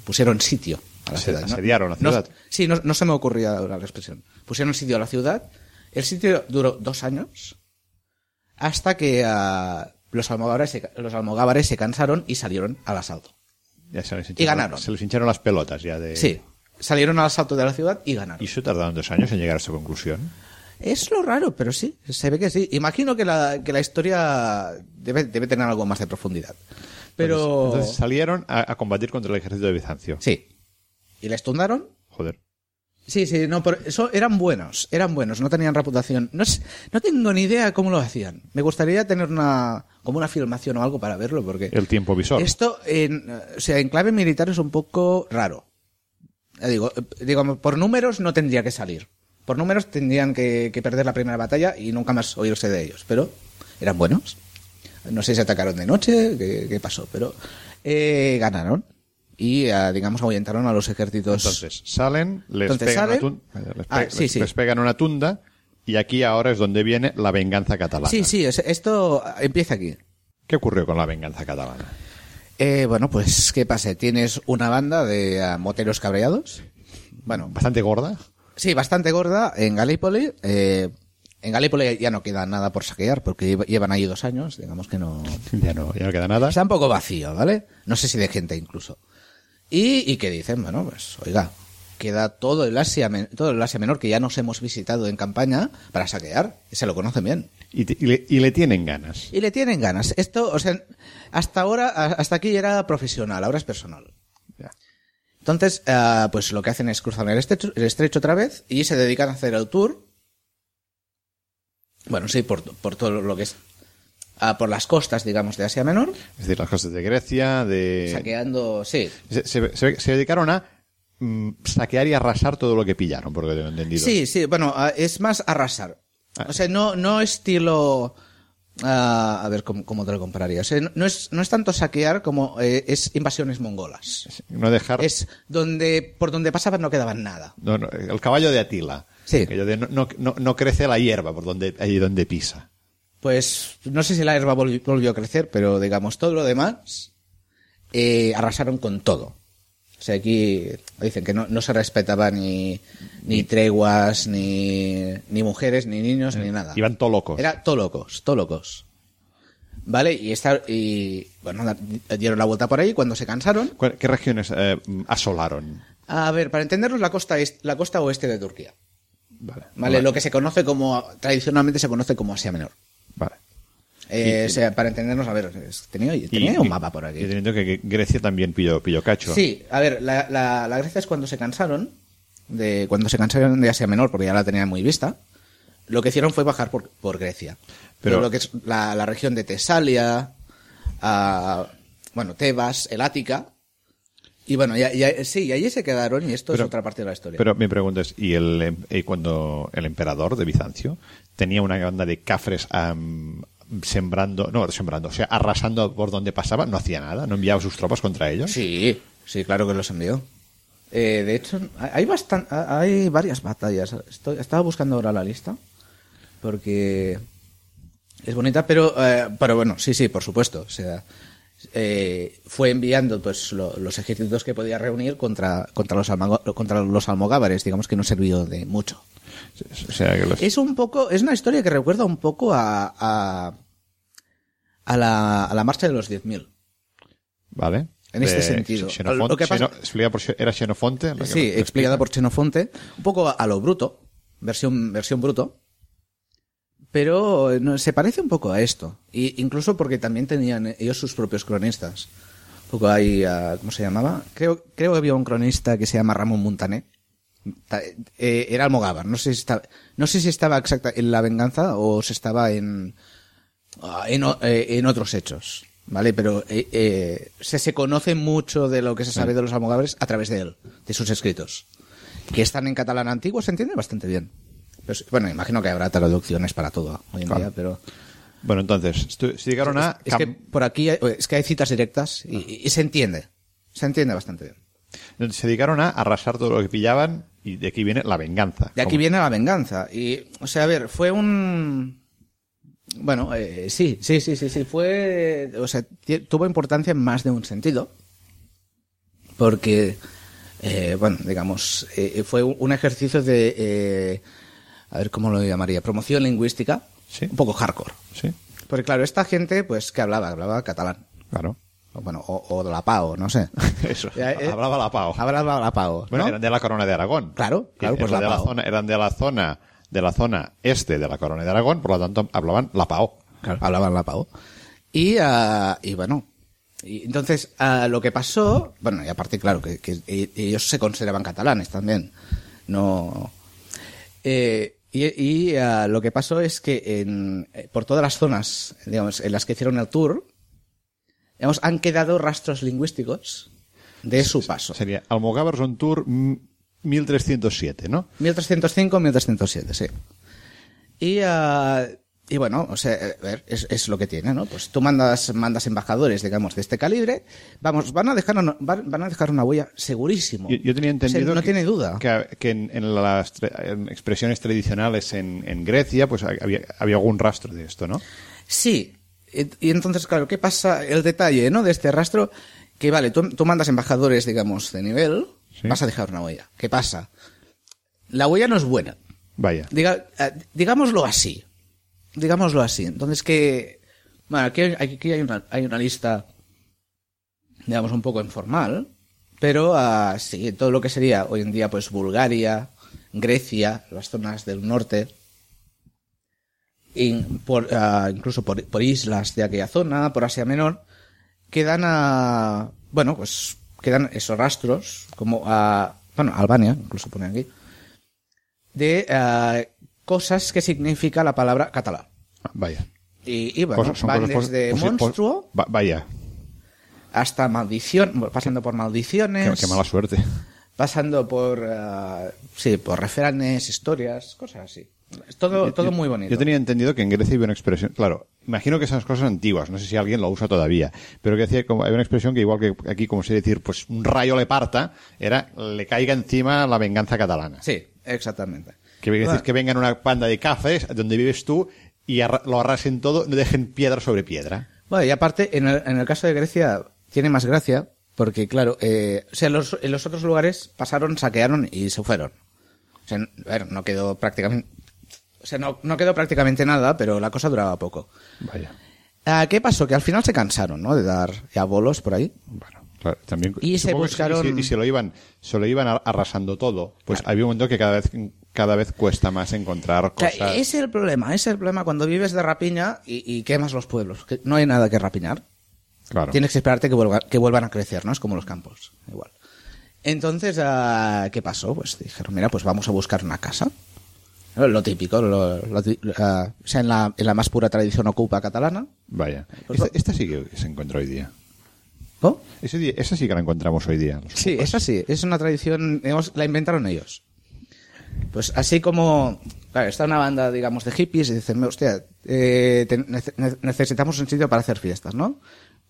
pusieron sitio a la Se- ciudad. ¿no? asediaron la No- ciudad. sí, no, no se me ocurría la expresión. Pusieron sitio a la ciudad. El sitio duró dos años hasta que ah, los, almogávares se, los almogávares se cansaron y salieron al asalto. Ya se les Y ganaron. Se les hincharon las pelotas ya de... Sí, salieron al asalto de la ciudad y ganaron. Y eso tardaron dos años en llegar a esa conclusión. Es lo raro, pero sí, se ve que sí. Imagino que la, que la historia debe, debe tener algo más de profundidad. Pero... Entonces salieron a, a combatir contra el ejército de Bizancio. Sí. ¿Y les tundaron? Joder. Sí, sí, no, pero eso eran buenos, eran buenos, no tenían reputación. No, es- no tengo ni idea cómo lo hacían. Me gustaría tener una, como una filmación o algo para verlo, porque El tiempo visor. esto, en, o sea, en clave militar es un poco raro. Digo, digo, por números no tendría que salir. Por números tendrían que, que perder la primera batalla y nunca más oírse de ellos. Pero eran buenos. No sé si atacaron de noche, qué, qué pasó, pero eh, ganaron. Y, ah, digamos, ahuyentaron a los ejércitos. Entonces salen, les, Entonces pegan, salen- Una tun- eh, les, Ah, pe- sí, les- sí. les pegan una tunda y aquí ahora es donde viene la venganza catalana. Sí, sí, es- esto empieza aquí. ¿Qué ocurrió con la venganza catalana? Eh, bueno, pues, ¿qué pasa? Tienes una banda de ah, moteros cabreados. Bueno, Bastante gorda. sí, bastante gorda en Galípoli. Eh, en Galípoli ya no queda nada por saquear porque lleva- llevan ahí dos años. Digamos que no. [laughs] Ya no, ya no queda nada. Está un poco vacío, ¿vale? No sé si de gente incluso. Y, y que dicen, bueno, pues, oiga, queda todo el Asia, todo el Asia Menor que ya nos hemos visitado en campaña para saquear. Y se lo conocen bien. Y, te- y le, y le tienen ganas. Y le tienen ganas. Esto, o sea, hasta ahora, hasta aquí era profesional, ahora es personal. Ya. Entonces, ah, pues lo que hacen es cruzar el estrecho, el estrecho otra vez y se dedican a hacer el tour. Bueno, sí, por, por todo lo que es. Por las costas, digamos, de Asia Menor. Es decir, las cosas de Grecia, de... Saqueando, sí. Se, se- se- se dedicaron a mm, saquear y arrasar todo lo que pillaron, por lo que tengo entendido. Sí, sí, bueno, es más arrasar. Ah. O sea, no, no estilo. ah, a ver, ¿cómo, cómo te lo compararía? O sea, no- es, no es tanto saquear como eh, es invasiones mongolas. No dejar... Es donde, por donde pasaban no quedaban nada. no, no, el caballo de Atila. Sí. Aquello de no, no, no- no crece la hierba por donde, allí donde pisa. Pues no sé si la hierba volvi- volvió a crecer, pero digamos, todo lo demás eh, arrasaron con todo. O sea, aquí dicen que no, no se respetaba ni, ni treguas, ni, ni mujeres, ni niños, ni nada. Iban todo locos. Era todo locos, todo locos. ¿Vale? Y, esta, y bueno, dieron la vuelta por ahí cuando se cansaron. ¿Cuál- ¿Qué regiones eh, asolaron? A ver, para entendernos, la costa, est- la costa oeste de Turquía. Vale. ¿Vale? Lo que se conoce como, tradicionalmente se conoce como Asia Menor. Eh, Y- o sea, para entendernos, a ver, tenía, tenía y- un mapa por aquí. Y teniendo que Grecia también pilló, pilló cacho. Sí, a ver, la, la, la Grecia es cuando se cansaron, de cuando se cansaron de Asia Menor, porque ya la tenían muy vista, lo que hicieron fue bajar por, por Grecia. Pero- Pero lo que es la, la región de Tesalia, a, bueno, Tebas, el Ática, y bueno, ya, ya- sí, y allí se quedaron, y esto Pero- es otra parte de la historia. Pero mi pregunta es, ¿y el, y cuando el emperador de Bizancio tenía una banda de cafres am, sembrando, no, sembrando, o sea, arrasando por donde pasaba, no hacía nada, no enviaba sus tropas contra ellos? Sí, sí, claro que los envió. Eh, de hecho, hay bastan, hay varias batallas. Estoy, estaba buscando ahora la lista porque es bonita, pero, eh, pero bueno, sí, sí, por supuesto. O sea, eh, fue enviando pues lo- los ejércitos que podía reunir contra contra los almago- contra los almogávares, digamos que no sirvió de mucho. O sea, que los- Es un poco, es una historia que recuerda un poco a a, a la, a la marcha de los 10.000. ¿Vale? En este sentido. Lo que pasa- Xeno- por ¿Era Xenofonte? la que Sí, explicada por Xenofonte, un poco a, lo bruto, versión, versión bruto, pero eh, se parece un poco a esto, y incluso porque también tenían ellos sus propios cronistas. Un poco ahí, ah, ¿cómo se llamaba? Creo, creo que había un cronista que se llama Ramón Montané. Eh, era Almogávar, no sé si estaba, no sé si estaba exacta en la venganza o se estaba en, ah, en, eh, en otros hechos, ¿vale? Pero eh, eh, se, se conoce mucho de lo que se sabe de los almogávares a través de él, de sus escritos, que están en catalán antiguo, se entiende bastante bien. Pero sí, bueno, imagino que habrá traducciones para todo hoy en Claro. día, pero Bueno, entonces, se llegaron a... es que por aquí hay, es que hay citas directas y, y- y se entiende, se entiende bastante bien. se dedicaron a arrasar todo lo que pillaban y de aquí viene la venganza. De aquí viene la venganza. Y, o sea, a ver, fue un. Bueno, eh, sí, sí, sí, sí, sí. Fue. O sea, tuvo importancia en más de un sentido. Porque, eh, bueno, digamos, eh, fue un un ejercicio de. eh, a ver cómo lo llamaría. Promoción lingüística. Sí. Un poco hardcore. Sí, Porque, claro, esta gente, pues, que hablaba? Hablaba catalán. claro. Bueno, o, o de la PAO, no sé. [laughs] Eso, eh, hablaba la PAO. Hablaba la PAO. Bueno, ¿no? eran de la corona de Aragón. Claro, claro, pues eran la de la zona, eran de la zona de la zona este de la corona de Aragón, por lo tanto hablaban la PAO. Claro, hablaban la PAO. Y, ah, y bueno, y entonces ah, lo que pasó, bueno, y aparte, claro, que, que e- ellos se consideraban catalanes también. No. Eh, y y, ah, lo que pasó es que en, eh, por todas las zonas, digamos, en las que hicieron el tour, digamos, han quedado rastros lingüísticos de su paso. Sería Almogávers on Tour mm, 1307, ¿no? 1305, 1307, sí. Y, ah, y bueno, o sea, a ver, es, es lo que tiene, ¿no? Pues tú mandas, mandas embajadores, digamos, de este calibre, vamos, van a dejar, una- van, van a dejar una huella segurísimo. Yo, yo tenía O sea, entendido no que, tiene duda. que, que en, en las en expresiones tradicionales en, en Grecia pues había, había algún rastro de esto, ¿no? Sí. Y entonces, claro, ¿qué pasa? El detalle, ¿no? De este rastro, que vale, tú, tú mandas embajadores, digamos, de nivel, Sí. vas a dejar una huella. ¿Qué pasa? La huella no es buena. Vaya. Diga, eh, digámoslo así. Digámoslo así. Entonces que... Bueno, aquí, hay- aquí hay, una, hay una lista, digamos, un poco informal, pero ah, sí, todo lo que sería hoy en día, pues Bulgaria, Grecia, las zonas del norte, in- por, ah, incluso por, por islas de aquella zona, por Asia Menor, quedan a, bueno, pues quedan esos rastros, como a, bueno, Albania, incluso pone aquí, de ah, cosas que significa la palabra catalán. Vaya. Y, y bueno, Cosas- van cosas desde posi- pos- monstruo va- vaya, hasta maldición, pasando por maldiciones, qué mala suerte. pasando por, ah, sí, por refranes, historias, cosas así. Es todo, muy bonito. Yo tenía entendido que en Grecia había una expresión, claro, imagino que esas cosas antiguas, no sé si alguien lo usa todavía, pero que decía como había una expresión que igual que aquí como se decir, pues un rayo le parta, era le caiga encima la venganza catalana. Sí, exactamente. Que quiere decir que vengan una panda de cafés donde vives tú y arra- lo arrasen todo, no dejen piedra sobre piedra. Bueno, y aparte, en el, en el caso de Grecia, tiene más gracia, porque claro, eh, o sea, los, en los otros lugares pasaron, saquearon y se fueron. O sea, ver, no quedó prácticamente, o sea, no, no quedó prácticamente nada, pero la cosa duraba poco. Vaya. Ah, ¿Qué pasó? Que al final se cansaron, ¿no? De dar ya bolos por ahí. Bueno, claro, también. Y se que buscaron- Y, si, lo iban, se lo iban ar- arrasando todo, pues había un momento que cada vez, cada vez cuesta más encontrar cosas. ese es el problema, ese es el problema cuando vives de rapiña y, y quemas los pueblos. Que no hay nada que rapiñar. Claro. Tienes que esperarte que, vuelva- que vuelvan a crecer, ¿no? Es como los campos, igual. Entonces, ah, ¿qué pasó? Pues dijeron, mira, pues vamos a buscar una casa. Lo típico, lo- lo o sea, en la, en la más pura tradición ocupa catalana. Vaya. Pues Esta, esta sí que se encuentra hoy día. ¿Oh? Ese día- esa sí que la encontramos hoy día. Sí, ocupas. esa sí, es una tradición, digamos, la inventaron ellos. Pues así como, claro, está una banda, digamos, de hippies y dicen, hostia, eh, te- necesitamos un sitio para hacer fiestas, ¿no?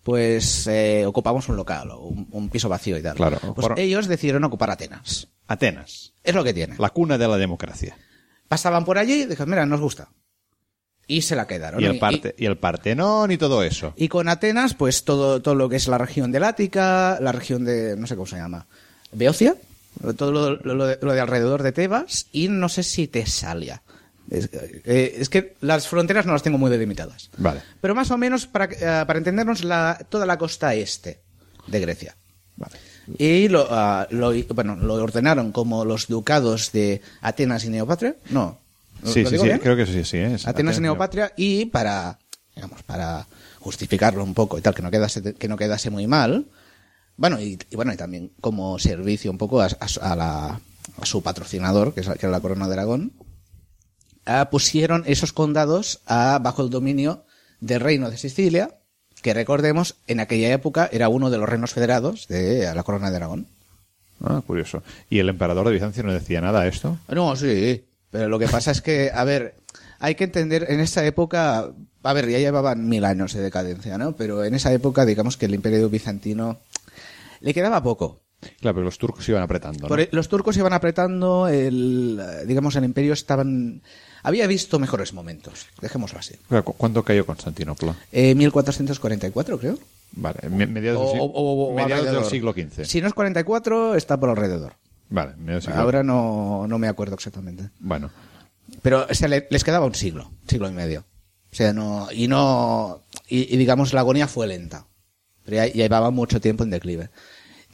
Pues eh, ocupamos un local o un, un piso vacío y tal. Claro. Pues Por- ellos decidieron ocupar Atenas. Atenas. Es lo que tienen. La cuna de la democracia. Pasaban por allí y dijeron, mira, nos gusta. Y se la quedaron. Y el, parte, y el Partenón y todo eso. y con Atenas, pues todo, todo lo que es la región del Ática, la región de, no sé cómo se llama, Beocia, todo lo, lo- lo de, lo de alrededor de Tebas y no sé si Tesalia. Es, eh, es que las fronteras no las tengo muy delimitadas. Vale. Pero más o menos, para, eh, para entendernos, la, toda la costa este de Grecia. Vale. Y lo, ah, lo- bueno, lo ordenaron como los ducados de Atenas y Neopatria. No. ¿Lo- Sí, sí, sí. Creo que sí, sí. Es Atenas y Neopatria y para digamos para justificarlo un poco y tal que no quedase que no quedase muy mal bueno y, y bueno y también como servicio un poco a, a su- a la- a su patrocinador que, es, que era la corona de Aragón ah, pusieron esos condados ah, bajo el dominio del reino de Sicilia que recordemos en aquella época era uno de los reinos federados de la corona de Aragón Ah, curioso. ¿Y el emperador de Bizancio no decía nada a esto? No, sí, pero lo que pasa es que, a ver, hay que entender, en esa época, a ver, ya llevaban mil años de decadencia, ¿no? Pero en esa época, digamos que el imperio bizantino le quedaba poco. Claro, pero los turcos iban apretando. e, los turcos iban apretando, el, digamos, el imperio estaban, había visto mejores momentos, dejémoslo así. Claro, ¿cu- ¿Cuándo cayó Constantinopla? Eh, 1444, creo. Vale, me- mediados, O- del, sig- o- o- o mediados del siglo XV. Si no es 44, está por alrededor. Vale, del siglo Ahora no, no me acuerdo exactamente. Bueno, Pero o sea, les quedaba un siglo, siglo y medio. O sea, no, y no, y, y digamos la agonía fue lenta. Pero ya llevaba mucho tiempo en declive.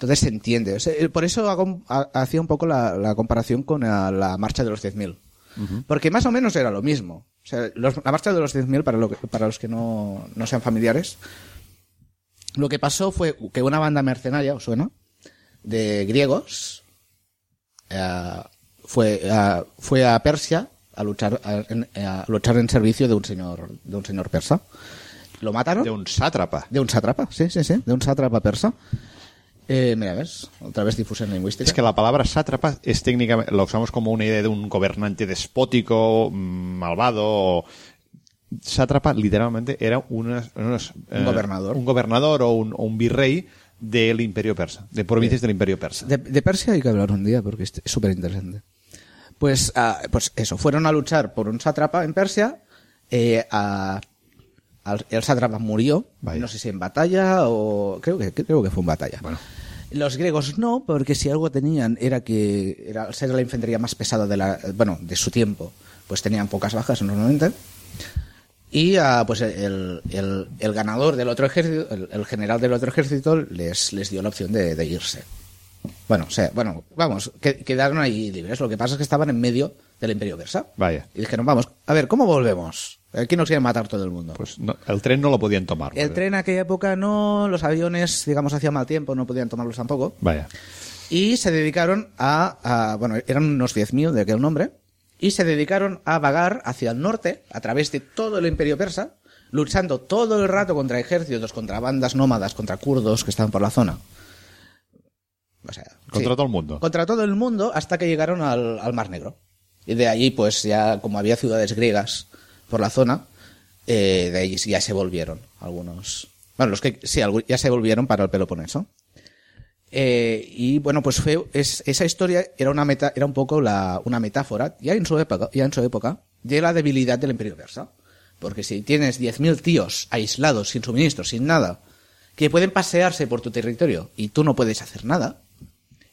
Entonces se entiende. Eh, por eso hago- ha- hacía un poco la, la comparación con la, la marcha de los 10.000. Porque más o menos era lo mismo. O sea, los- la marcha de los 10.000, para, lo que- para los que no, no sean familiares, lo que pasó fue que una banda mercenaria, ¿os suena? De griegos, eh, fue, eh, fue a Persia a luchar, a, en- a luchar en servicio de un señor, de un señor persa. Lo mataron. de un sátrapa. De un sátrapa, sí, sí, sí, de un sátrapa persa. Eh, mira, ves, otra vez difusión lingüística. Es que la palabra sátrapa es técnicamente, la usamos como una idea de un gobernante despótico, mm, malvado. o- Sátrapa literalmente era unas- Un gobernador. Un gobernador o un, o un virrey del imperio persa, de provincias del imperio persa. De, de Persia hay que hablar un día porque es súper interesante. Pues, ah, pues eso, fueron a luchar por un sátrapa en Persia. eh, a- el sátrapa murió, Vaya. no sé si en batalla o creo que creo que fue en batalla. Bueno. Los griegos no, porque si algo tenían era que era al ser la infantería más pesada de la bueno de su tiempo, pues tenían pocas bajas normalmente. Y ah, pues el, el- el ganador del otro ejército, el, el general del otro ejército, les, les dio la opción de, de irse. Bueno, o sea, bueno, vamos, que- quedaron ahí libres. Lo que pasa es que estaban en medio del imperio persa. Vaya. Y dijeron, vamos, a ver, ¿cómo volvemos? Aquí nos quieren matar todo el mundo. Pues no, el tren no lo podían tomar. el tren en aquella época no, los aviones, digamos, hacía mal tiempo, no podían tomarlos tampoco. Vaya. Y se dedicaron a, a- bueno, eran unos 10.000 de aquel nombre, y se dedicaron a vagar hacia el norte, a través de todo el imperio persa, luchando todo el rato contra ejércitos, contra bandas nómadas, contra kurdos que estaban por la zona. O sea, Contra sí. todo el mundo. Contra todo el mundo hasta que llegaron al, al Mar Negro. Y de allí, pues ya, como había ciudades griegas por la zona, eh, de ahí ya se volvieron algunos. Bueno, los que sí, ya se volvieron para el Peloponeso. Eh, y bueno, pues fue, es, esa historia era una meta, era un poco la, una metáfora, ya en su época, ya en su época, de la debilidad del imperio persa. Porque si tienes 10.000 tíos aislados, sin suministros, sin nada, que pueden pasearse por tu territorio y tú no puedes hacer nada,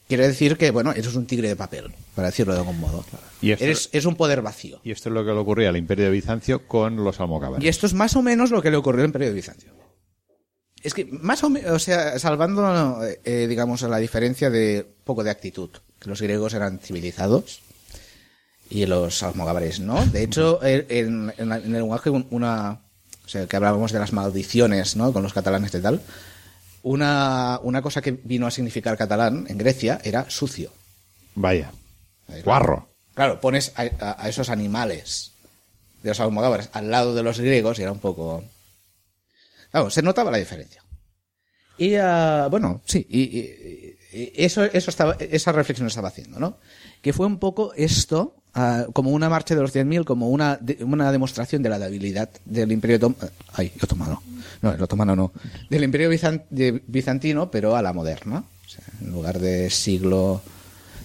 quiere decir que, bueno, eres un tigre de papel, para decirlo de algún modo. Y esto- Eres, es un poder vacío. Y esto es lo que le ocurría al Imperio de Bizancio con los almogávares. Y esto es más o menos lo que le ocurrió al Imperio de Bizancio. Es que, más o menos, o sea, salvando, eh, digamos, la diferencia de poco de actitud, que los griegos eran civilizados y los almogávares no. De hecho, [laughs] eh, en, en en el lenguaje, un- una, o sea, que hablábamos de las maldiciones, ¿no? Con los catalanes y tal. Una, una cosa que vino a significar catalán en Grecia era sucio. Vaya. Ahí, Guarro. Claro, pones a, a- a esos animales de los almogávares al lado de los griegos y era un poco... Claro, se notaba la diferencia. Y, ah, bueno, sí, y, y- y eso, eso estaba, esa reflexión estaba haciendo, ¿no? Que fue un poco esto, ah, como una marcha de los 100.000, como una, de- una demostración de la debilidad del imperio otom- ay, otomano. No, el otomano no. Del imperio bizan- de- bizantino, pero a la moderna. O sea, en lugar de siglo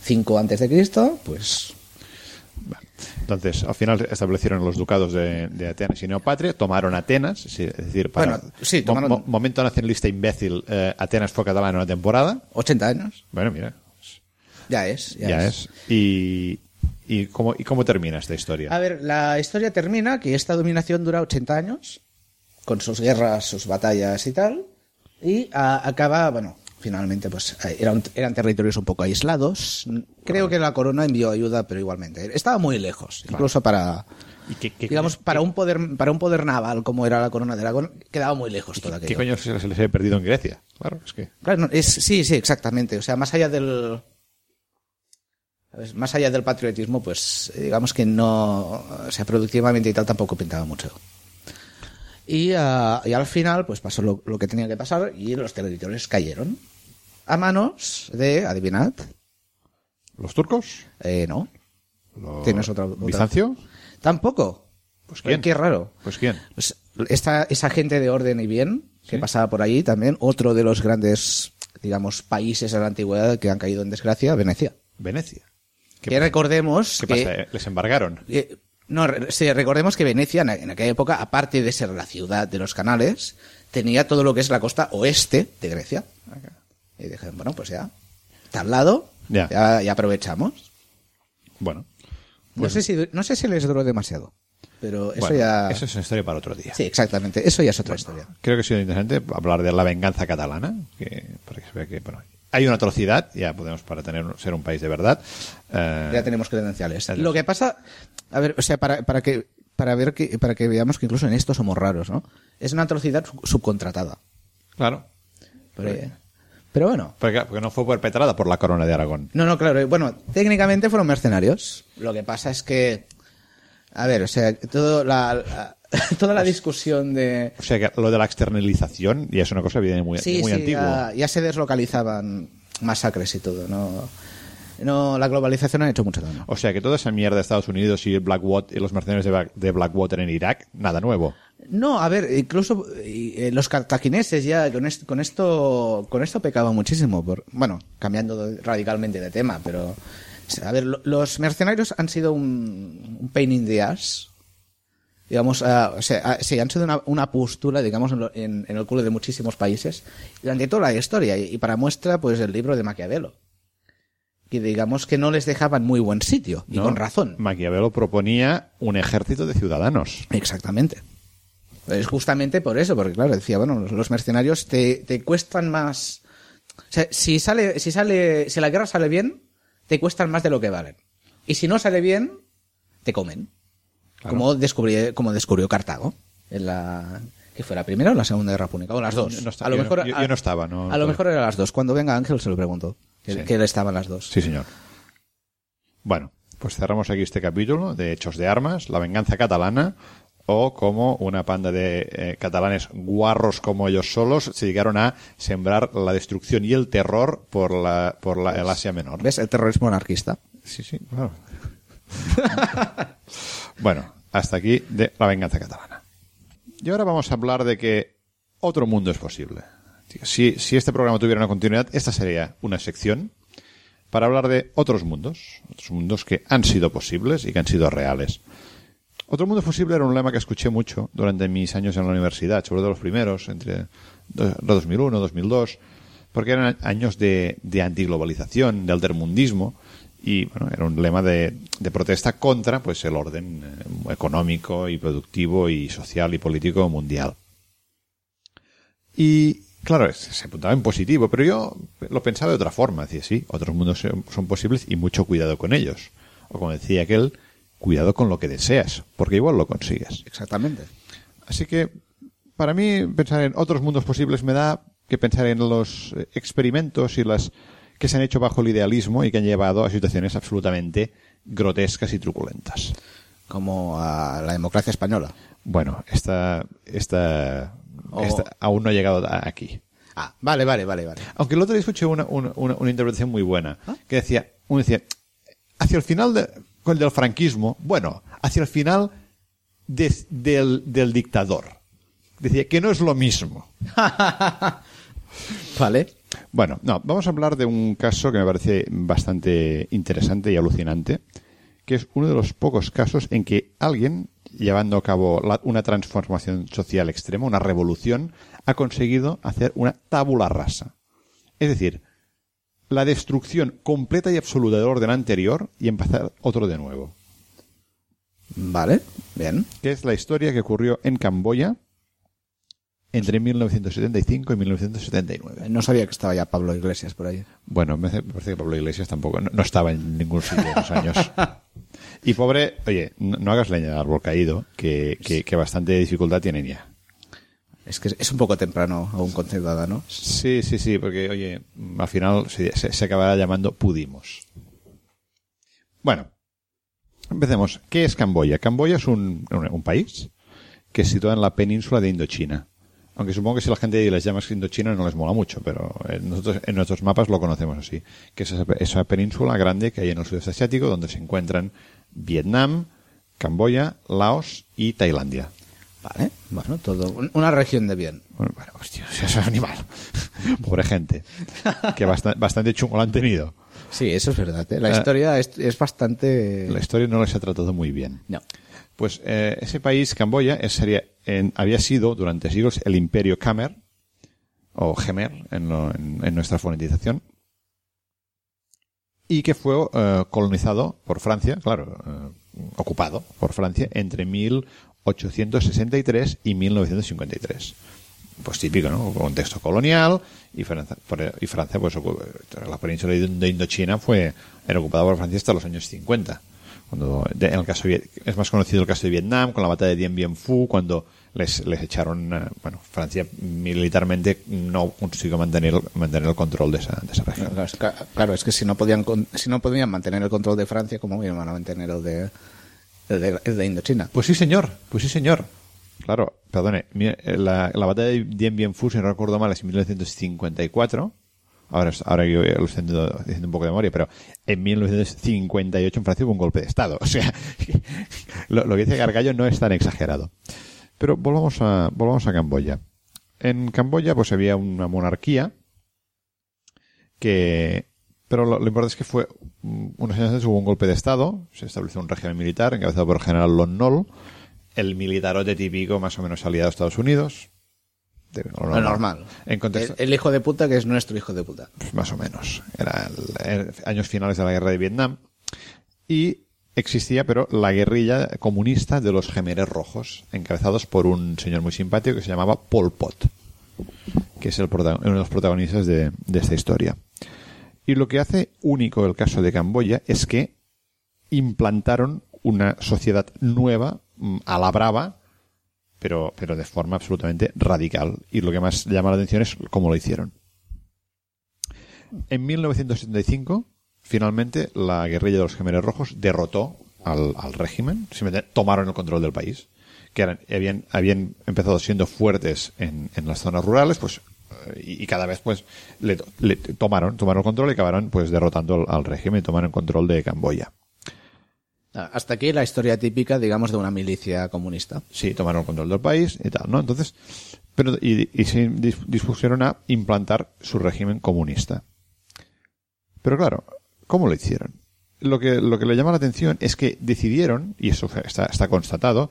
5 antes de Cristo, pues Entonces, al final establecieron los ducados de, de Atenas y Neopatria, tomaron Atenas, es decir, para Bueno, sí, tomaron- mo- momento nacionalista imbécil, eh, Atenas fue catalán en una temporada. 80 años. Bueno, mira, Ya es. Ya, ya, es. es. Y, y, cómo, ¿Y cómo termina esta historia? A ver, la historia termina que esta dominación dura 80 años, con sus guerras, sus batallas y tal, y a- acaba, bueno, finalmente, pues eran, eran territorios un poco aislados. Creo que la corona envió ayuda, pero igualmente. Estaba muy lejos, incluso para, ¿Y qué, qué- digamos, qué- para un poder, para un poder naval como era la corona de Aragón, quedaba muy lejos todo ¿Qué aquello. coño se, se les había perdido en Grecia? Claro, es que. Claro, no, es, sí, sí, exactamente. O sea, más allá del. ¿Sabes? Más allá del patriotismo, pues eh, digamos que no. O sea, productivamente y tal tampoco pintaba mucho. Y, ah, y al final, pues pasó lo, lo que tenía que pasar y los territorios cayeron. A manos de. Adivinad. ¿Los turcos? Eh, no. ¿Los- ¿Tienes otra- otra? ¿Bizancio? Tampoco. Pues quién. Qué raro. Pues quién. Pues esta, esa gente de orden y bien que pasaba por allí también, otro de los grandes, digamos, países de la antigüedad que han caído en desgracia, Venecia. Venecia. ¿Qué, Que recordemos qué que... pasa? eh? ¿Les embargaron? eh, no, sí, recordemos que Venecia en, aquella época, aparte de ser la ciudad de los canales, tenía todo lo que es la costa oeste de Grecia. Y dijeron, bueno, pues ya, está al lado, Ya. ya, ya aprovechamos. Bueno. No, sé si, no sé si les duró demasiado, pero eso bueno, ya... Eso es una historia para otro día. Sí, exactamente, eso ya es otra historia. Creo que ha sido interesante hablar de la venganza catalana, que, para que se vea que bueno, hay una atrocidad, ya podemos para tener ser un país de verdad. Eh, Ya tenemos credenciales. Lo que pasa, a ver, o sea, para, para que para ver que para que veamos que incluso en esto somos raros, ¿no? Es una atrocidad sub- subcontratada. Claro. Pero, pero bueno, Porque, porque no fue perpetrada por la corona de Aragón. no, no, claro, bueno, técnicamente fueron mercenarios. Lo que pasa es que, a ver, o sea, todo la, la- [laughs] toda la discusión de O sea que lo de la externalización ya es una cosa viene muy, sí, muy sí, antigua. ya, ya se deslocalizaban masacres y todo, no, no, la globalización ha hecho mucho daño. O sea que toda esa mierda de Estados Unidos y Blackwater y los mercenarios de, Black- de Blackwater en Irak, nada nuevo. No, a ver, incluso eh, los cartagineses ya con esto, con esto, con esto pecaban muchísimo. Por, bueno, cambiando radicalmente de tema, pero a ver, lo- los mercenarios han sido un, un pain in the ass. Digamos, o sea, ah, sí, han sido una, una postura, digamos, en, lo- en- en el culo de muchísimos países durante toda la historia. Y, y para muestra, pues el libro de Maquiavelo. Que digamos que no les dejaban muy buen sitio, y ¿no? con razón. Maquiavelo proponía un ejército de ciudadanos. Exactamente. Es justamente por eso, porque claro, decía, bueno, los, los mercenarios te, te cuestan más. O sea, si sale, si sale, si la guerra sale bien, te cuestan más de lo que valen. Y si no sale bien, te comen. Como, descubrí, como descubrió Cartago. En la, que fue la primera o la segunda guerra púnica. O las dos. No está- a lo yo, mejor, yo- a- yo no estaba, ¿no? a lo mejor eran las dos. Cuando venga Ángel se lo pregunto. Que, Sí. que estaban las dos. Sí, señor. Bueno, pues cerramos aquí este capítulo de Hechos de Armas, la venganza catalana, o como una panda de eh, catalanes guarros como ellos solos se llegaron a sembrar la destrucción y el terror por la por la, el Asia Menor. ¿Ves? El terrorismo anarquista. Sí, sí, claro. [laughs] bueno, hasta aquí de la venganza catalana. Y ahora vamos a hablar de que otro mundo es posible. Si, si este programa tuviera una continuidad, esta sería una sección para hablar de otros mundos, otros mundos que han sido posibles y que han sido reales. Otro mundo posible era un lema que escuché mucho durante mis años en la universidad, sobre todo los primeros, entre do- 2001 2002, porque eran años de, de antiglobalización, de altermundismo, y bueno, era un lema de, de protesta contra pues el orden eh, económico y productivo y social y político mundial. Y claro, se apuntaba en positivo, pero yo lo pensaba de otra forma. Decía, sí, otros mundos son, son posibles y mucho cuidado con ellos. O como decía aquel, cuidado con lo que deseas, porque igual lo consigues. Exactamente. Así que, para mí, pensar en otros mundos posibles me da que pensar en los eh, experimentos y las que se han hecho bajo el idealismo y que han llevado a situaciones absolutamente grotescas y truculentas. Como a la democracia española. Bueno, esta, esta, O- esta aún no ha llegado a- aquí. Ah, vale, vale, vale, vale. Aunque el otro día escuché una, una, una- una interpretación muy buena, que decía, uno decía, hacia el final de- con el del franquismo, bueno, hacia el final des- del, del dictador. Decía que no es lo mismo. [laughs] Vale. Bueno, no, vamos a hablar de un caso que me parece bastante interesante y alucinante, que es uno de los pocos casos en que alguien, llevando a cabo la- una transformación social extrema, una revolución, ha conseguido hacer una tabula rasa. Es decir, la destrucción completa y absoluta del orden anterior y empezar otro de nuevo. Vale, bien. Que es la historia que ocurrió en Camboya entre 1975 y 1979. No sabía que estaba ya Pablo Iglesias por ahí. Bueno, me parece que Pablo Iglesias tampoco, no, no estaba en ningún sitio en esos años. [laughs] Y pobre, oye, no, no hagas leña del árbol caído, que, que, que bastante dificultad tienen ya. Es que es un poco temprano aún con Ciudadanos. Sí, sí, sí, porque, oye, al final se, se, se acabará llamando Pudimos. Bueno, empecemos. ¿Qué es Camboya? Camboya es un, un, un país que se sitúa en la península de Indochina. Aunque supongo que si la gente les llama Indochina no les mola mucho, pero nosotros en nuestros mapas lo conocemos así. Que es esa, esa península grande que hay en el sudeste asiático donde se encuentran Vietnam, Camboya, Laos y Tailandia. Vale, bueno, todo. un- Una región de bien. Bueno, bueno, hostia, ese es animal. [laughs] Pobre gente. Que bastante, bastante chungo lo han tenido. Sí, eso es verdad. ¿eh? La Eh, historia es, es bastante. La historia no les ha tratado muy bien. No. Pues eh, ese país, Camboya, sería, había sido durante siglos el imperio Khmer, o Gemer en, lo- en- nuestra fonetización, y que fue eh, colonizado por Francia, claro, eh, ocupado por Francia entre 1863 y 1953. Pues típico, ¿no? Contexto colonial y Francia, y Francia pues la península de Indochina fue era ocupada por Francia hasta los años 50. Cuando de- en el caso de es más conocido el caso de Vietnam con la batalla de Dien Bien Phu cuando les, les echaron eh, bueno Francia militarmente no consiguió mantener mantener el control de esa, de esa región. Claro, es que- claro, es que si no podían si no podían mantener el control de Francia, ¿cómo iban a mantener el de, el de, el de Indochina? Pues sí, señor. Pues sí, señor. Claro, perdone. eh, La, la batalla de Dien Bien Phu, si no recuerdo mal, es en 1954. Ahora, ahora yo lo estoy diciendo, un poco de memoria, pero en 1958 en Francia hubo un golpe de Estado. [laughs] O sea, lo, que dice Gargallo no es tan exagerado. Pero volvamos a, volvamos a Camboya. En Camboya, pues había una monarquía que pero lo, lo importante es que fue mm, unos años antes hubo un golpe de estado se estableció un régimen militar encabezado por el general Lon Nol el militarote típico más o menos aliado a Estados Unidos de- Lo normal. en contexto El, el hijo de puta que es nuestro hijo de puta. más o menos era el- el- años finales de la guerra de Vietnam y existía pero la guerrilla comunista de los gemeres rojos encabezados por un señor muy simpático que se llamaba Pol Pot que es el uno de los protagonistas de, de esta historia. Y lo que hace único el caso de Camboya es que implantaron una sociedad nueva mm, a la brava, pero, pero de forma absolutamente radical. Y lo que más llama la atención es cómo lo hicieron. En 1975, finalmente, la guerrilla de los Gemelos Rojos derrotó al, régimen, simplemente tomaron el control del país, que habían, habían empezado siendo fuertes en, en las zonas rurales, pues eh, y, cada vez pues le, tomaron tomaron control y acabaron pues derrotando al, al régimen y tomaron control de Camboya. Ah, Hasta aquí la historia típica, digamos, de una milicia comunista. Sí, tomaron el control del país y tal, ¿no? Entonces, pero y, y se dis- dispusieron a implantar su régimen comunista. Pero claro, ¿cómo lo hicieron? Lo que, lo que le llama la atención es que decidieron, y eso está, constatado,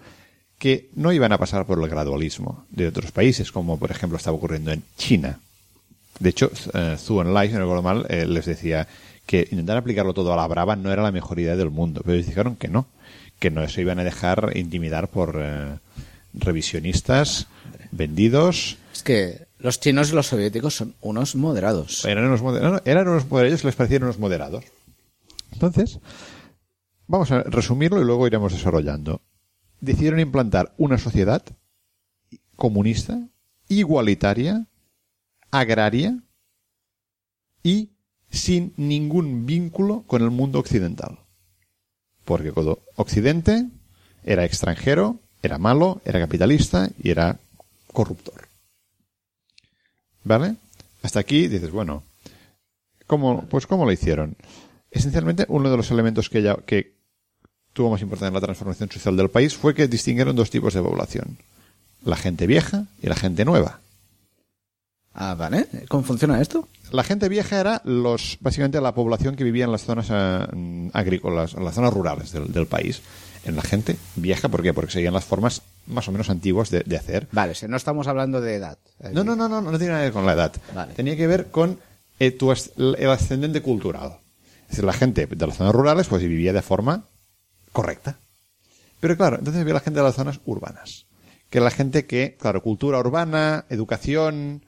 que no iban a pasar por el gradualismo de otros países, como por ejemplo estaba ocurriendo en China. De hecho, eh, Zhou Enlai, si no recuerdo mal, eh, les decía que intentar aplicarlo todo a la brava no era la mejor idea del mundo, pero ellos dijeron que no, que no se iban a dejar intimidar por eh, revisionistas, vendidos, Es que los chinos y los soviéticos son unos moderados. eran unos moderados, eran unos moderados, les parecieron unos moderados. Entonces, vamos a resumirlo y luego iremos desarrollando. Decidieron implantar una sociedad comunista, igualitaria, agraria y sin ningún vínculo con el mundo occidental. Porque Occidente era extranjero, era malo, era capitalista y era corruptor. ¿Vale? Hasta aquí dices, bueno, ¿cómo, pues ¿cómo lo hicieron? Esencialmente, uno de los elementos que, ya, que tuvo más importancia en la transformación social del país fue que distinguieron dos tipos de población. La gente vieja y la gente nueva. Ah, ¿vale? ¿Cómo funciona esto? La gente vieja era los básicamente la población que vivía en las zonas eh, agrícolas, en las zonas rurales del, del país. En la gente vieja, ¿por qué? Porque seguían las formas más o menos antiguas de, de hacer. Vale, si no estamos hablando de edad. No, no, no, no, no tiene nada que ver con la edad. Vale. Tenía que ver con eh, tu el ascendente cultural. Es decir, la gente de las zonas rurales pues vivía de forma correcta. Pero claro, entonces había la gente de las zonas urbanas. Que la gente que, claro, cultura urbana, educación,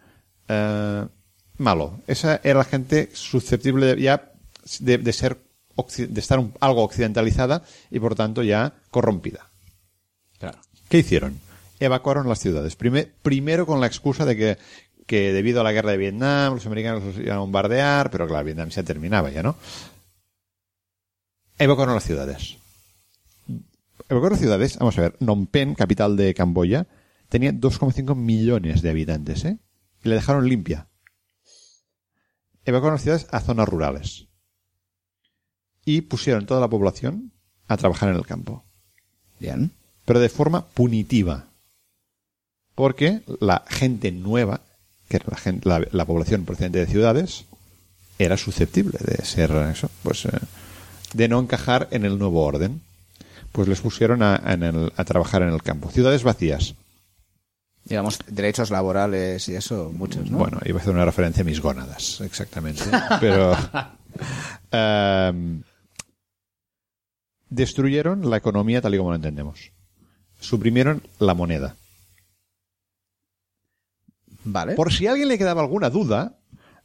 eh, malo. Esa era la gente susceptible de- ya de, de ser, de estar un- algo occidentalizada y por tanto ya corrompida. Claro. ¿Qué hicieron? Evacuaron las ciudades. Prime- primero con la excusa de que, que debido a la guerra de Vietnam los americanos los iban a bombardear, pero claro, Vietnam se terminaba ya, ¿no? Evacuaron las ciudades. Evacuaron las ciudades, vamos a ver, Phnom Penh, capital de Camboya, tenía 2,5 millones de habitantes, ¿eh? Y la dejaron limpia. Evacuaron las ciudades a zonas rurales. Y pusieron toda la población a trabajar en el campo Bien. pero de forma punitiva. Porque la gente nueva, que era la, gente, la, la población procedente de ciudades, era susceptible de ser eso, pues eh, de no encajar en el nuevo orden. Pues les pusieron a, en el- a trabajar en el campo. Ciudades vacías. Digamos, derechos laborales y eso, muchos, ¿no? Bueno, iba a hacer una referencia a mis gónadas, exactamente. [laughs] Pero em, destruyeron la economía tal y como la entendemos. Suprimieron la moneda. Vale. Por si a alguien le quedaba alguna duda,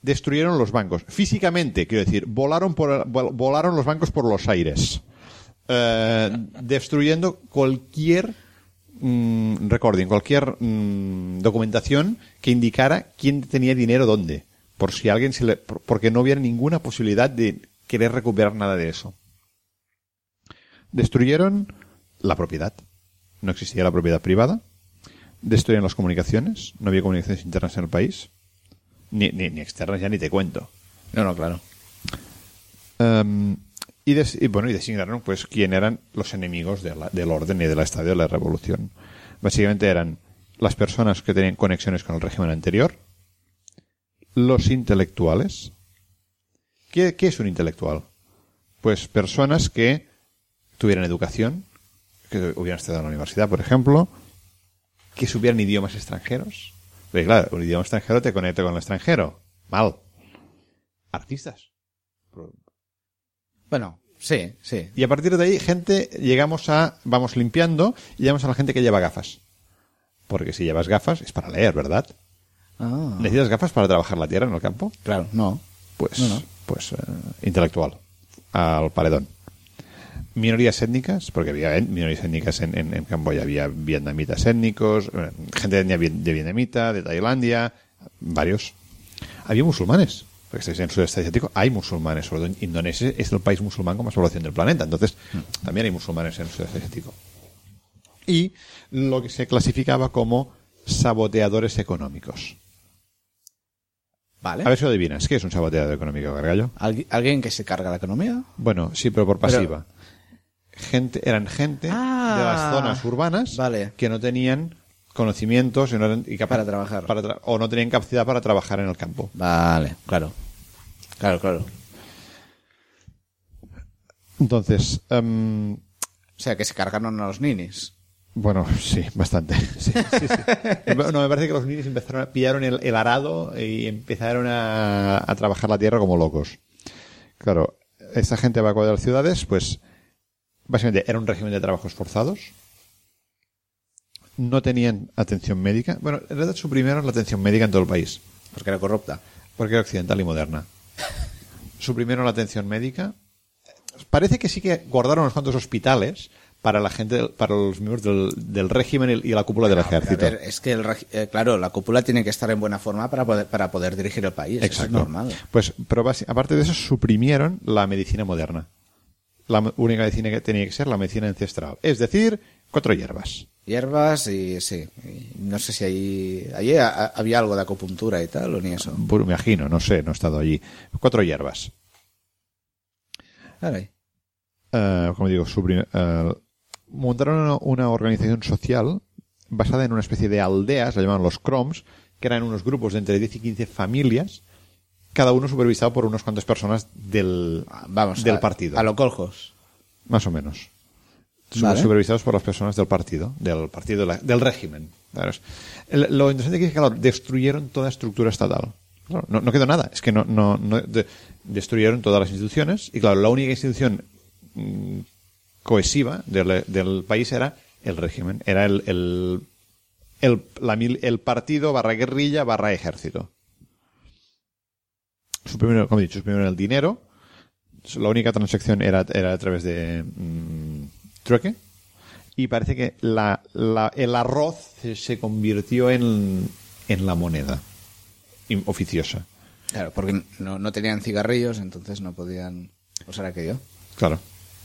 destruyeron los bancos. Físicamente, quiero decir, volaron, por, vol- volaron los bancos por los aires. Eh, destruyendo cualquier mm, recording, cualquier mm, documentación que indicara quién tenía dinero dónde. Por si alguien se le, por- porque no hubiera ninguna posibilidad de querer recuperar nada de eso. Destruyeron la propiedad. No existía la propiedad privada destruyeron las comunicaciones, no había comunicaciones internas en el país, ni, ni, ni externas, ya ni te cuento. No, no, claro. Em, y, des- bueno, y designaron pues quién eran los enemigos de la- del orden y del estadio de la revolución. Básicamente eran las personas que tenían conexiones con el régimen anterior, los intelectuales. ¿Qué, qué es un intelectual? Pues personas que tuvieran educación, que hubieran estudiado en la universidad, por ejemplo, que supieran idiomas extranjeros. Porque claro, un idioma extranjero te conecta con el extranjero. Mal. Artistas. Bueno, sí, sí. Y a partir de ahí, gente, llegamos a, vamos limpiando y llegamos a la gente que lleva gafas. Porque si llevas gafas es para leer, ¿verdad? Ah, ¿Necesitas gafas para trabajar la tierra en el campo? claro, no. Pues, No, no. pues eh, intelectual. Al paredón. minorías étnicas, porque había minorías étnicas en, en, en Camboya, había vietnamitas étnicos, eh, gente de, de vietnamita, de Tailandia, varios. Había musulmanes, porque estáis en el sudeste asiático, hay musulmanes, sobre todo en Indonesia es el país musulmán con más población del planeta, entonces también hay musulmanes en el sudeste asiático. Y lo que se clasificaba como saboteadores económicos. Vale. A ver si lo adivinas, ¿qué es un saboteador económico, Gargallo? ¿Algui- ¿Alguien que se carga la economía? Bueno, sí, pero por Pero- pasiva. Gente, eran gente Ah, de las zonas urbanas vale. que no tenían conocimientos y no eran- y capa- Para trabajar. para tra- o no tenían capacidad para trabajar en el campo. Vale, claro. Claro, claro. Entonces, em, O sea, que se cargaron a los ninis. bueno, sí, bastante. [laughs] Sí, sí, sí. [laughs] No, me parece que los niños empezaron a pillaron el, el arado y empezaron a, a trabajar la tierra como locos. Claro, esta gente evacuada de las ciudades, pues básicamente era un régimen de trabajos forzados. No tenían atención médica. Bueno, en realidad suprimieron la atención médica en todo el país, Porque era corrupta. porque era occidental y moderna. [laughs] Suprimieron la atención médica. Parece que sí que guardaron unos cuantos hospitales para la gente, para los miembros del, del régimen y la cúpula del Pero, a ejército. ver, es que, el eh, claro, la cúpula tiene que estar en buena forma para poder, para poder dirigir el país. Eso es Exacto. normal. Pues, pero aparte de eso, suprimieron la medicina moderna. La única medicina que tenía que ser la medicina ancestral. Es decir, cuatro hierbas. Hierbas y sí. no sé si ahí, allí ha- ha- había algo de acupuntura y tal, o ni eso. Me imagino, no sé, no he estado allí. Cuatro hierbas. Eh, como digo, eh, montaron una, organización social basada en una especie de aldeas, la llamaban los Croms, que eran unos grupos de entre 10 y 15 familias, cada uno supervisado por unas cuantas personas del, Vamos, del a- partido. A lo coljos. Más o menos. Su- Vale. Supervisados por las personas del partido, del partido, la- del régimen. El- lo interesante aquí es que, claro, destruyeron toda estructura estatal. Claro, no, no quedó nada. Es que no, no, no- de- destruyeron todas las instituciones. Y claro, la única institución mm, cohesiva del, del país era el régimen. Era el, el, el, la mil- el partido barra guerrilla barra ejército. Suprimieron, como he dicho, suprimieron el dinero. La única transacción era, era a través de mm, trueque. Y parece que la, la- el arroz se, convirtió en, en la moneda oficiosa. Claro, porque no, no tenían cigarrillos, entonces no podían usar aquello. Claro.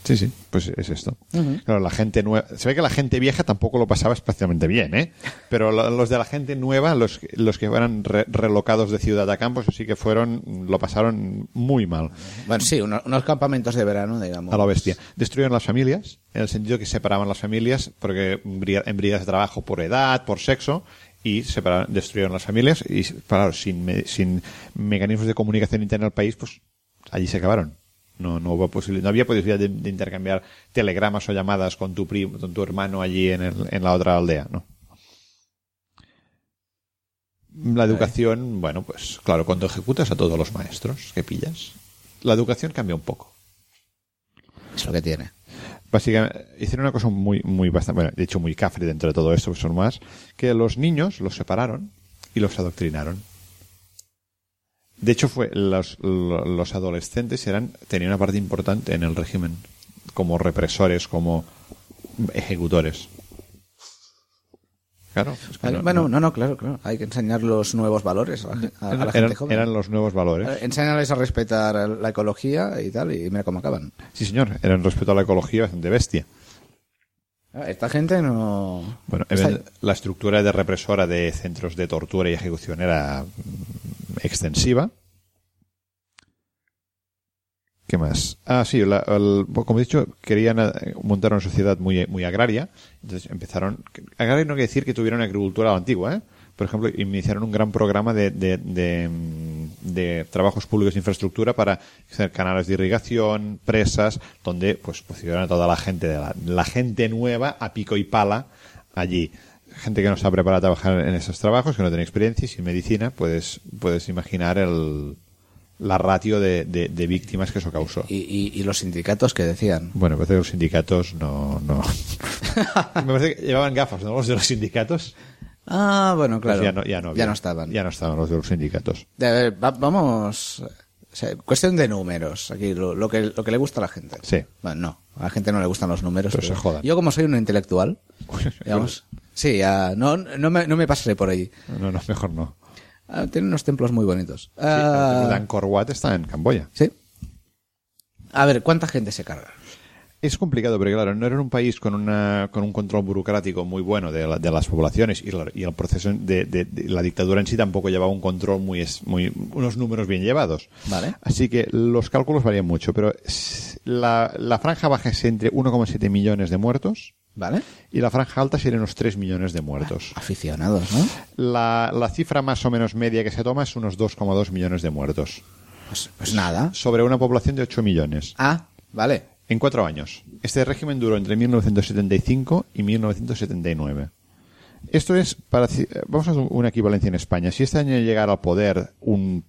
Sí, sí, pues es esto. Claro, la gente nueva. Se ve que la gente vieja tampoco lo pasaba especialmente bien, ¿eh? Pero lo- los de la gente nueva, los, que- los que eran re- relocados de ciudad a campos, sí que fueron, lo pasaron muy mal. Bueno, sí, uno- unos campamentos de verano, digamos. A la bestia. Destruyeron las familias, en el sentido que separaban las familias porque en brigadas de trabajo por edad, por sexo, y separaron, destruyeron las familias y, claro, sin, me- sin mecanismos de comunicación interna al país, pues allí se acabaron. No, no, hubo posibilidad, no había posibilidad de, de intercambiar telegramas o llamadas con tu primo, con tu hermano allí en, el- en la otra aldea, ¿no? La educación, bueno, pues claro, cuando ejecutas a todos los maestros que pillas, la educación cambia un poco. Es lo que tiene. Básicamente, hicieron una cosa muy, muy bastante, bueno, de hecho muy cafre dentro de todo esto, pues son más, que los niños los separaron y los adoctrinaron. De hecho, fue los, lo- los adolescentes eran, tenían una parte importante en el régimen, como represores, como ejecutores. Claro. es que Vale, no- bueno, no- no, no, claro, claro. Hay que enseñar los nuevos valores a la, gen- a- a la eran, gente joven. eran los nuevos valores. Enséñales a respetar la ecología y tal, y mira cómo acaban. Sí, señor, eran respecto a la ecología bastante bestia. Ah, Esta gente no... Bueno, Esta- la estructura de represora de centros de tortura y ejecución era mm, extensiva. ¿Qué más? Ah, sí, la- el- como he dicho, querían eh, montar una sociedad muy, muy agraria. Entonces empezaron. Agraria no quiere decir que tuvieran agricultura antigua, ¿eh? Por ejemplo, iniciaron un gran programa de, de, de, mm, de trabajos públicos de infraestructura para hacer canales de irrigación, presas, donde pues pusieron a toda la gente, de la, la gente nueva a pico y pala allí. Gente que no está preparada a trabajar en esos trabajos, que no tiene experiencia y sin medicina, puedes, puedes imaginar el, la ratio de, de, de víctimas que eso causó. Y, y- y los sindicatos que decían. Bueno, parece que los sindicatos no, no. [laughs] Me parece que llevaban gafas, ¿no? Los de los sindicatos. Ah, bueno, Pues claro. ya, no, ya, no había. Ya no estaban. Ya no estaban los de los sindicatos. De- a ver, va- vamos... O sea, cuestión de números, aquí lo, lo que, lo que le gusta a la gente. Sí. Bueno, no, a la gente no le gustan los números. Pero se jodan. Yo como soy un intelectual, [laughs] digamos, sí, ya, no, no, me, no me pasaré por ahí. No, no, mejor no. Ah, tiene unos templos muy bonitos. Sí, Ah, el Angkor Wat está en Camboya. sí. A ver, ¿cuánta gente se carga? Es complicado, pero claro, no era un país con, una, con un control burocrático muy bueno de, la- de las poblaciones y, la- y el proceso de, de- de la dictadura en sí tampoco llevaba un control muy, muy unos números bien llevados. Vale. Así que los cálculos varían mucho, pero la franja baja es entre 1,7 millones de muertos ¿Vale? y la franja alta serían unos 3 millones de muertos. Aficionados, ¿no? La, la cifra más o menos media que se toma es unos 2,2 millones de muertos Pues, pues nada. sobre una población de 8 millones. Ah, vale. En cuatro años. Este régimen duró entre 1975 y 1979. Esto es para. Vamos a hacer una equivalencia en España. Si este año llegara al poder un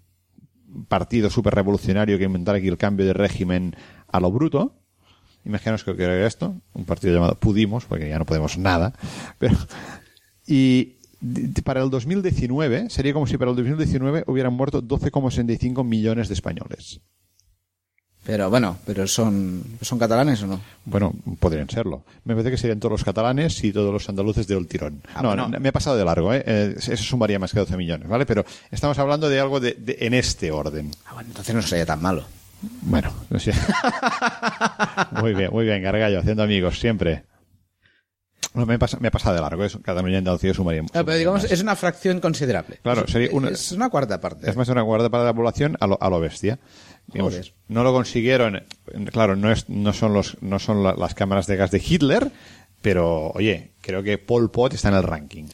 partido súper revolucionario que inventara aquí el cambio de régimen a lo bruto, imaginaos que era esto, un partido llamado Pudimos, porque ya no podemos nada, pero. Y para el 2019, sería como si para el 2019 hubieran muerto 12,65 millones de españoles. Pero bueno, pero son, son catalanes o no? Bueno, podrían serlo. Me parece que serían todos los catalanes y todos los andaluces del tirón. Ah, no, bueno. no, me he pasado de largo, ¿eh? Eh, Eso sumaría más que 12 millones, ¿vale? Pero estamos hablando de algo de, de- en este orden. Ah, bueno, entonces no sería tan malo. Bueno, no sé. [laughs] muy bien, muy bien, Gargallo, haciendo amigos, siempre. No, me, he pas- me he pasado de largo, eso. Cataluña y Andalucía sumaría. Ah, pero sumaría digamos, más. es una fracción considerable. Claro, Es- sería una- Es una cuarta parte. Es más de una guarda para la población a lo, a lo bestia. Digamos, no lo consiguieron. Claro, no, es, no son, los, no son la- las cámaras de gas de Hitler, pero oye, creo que Pol Pot está en el ranking.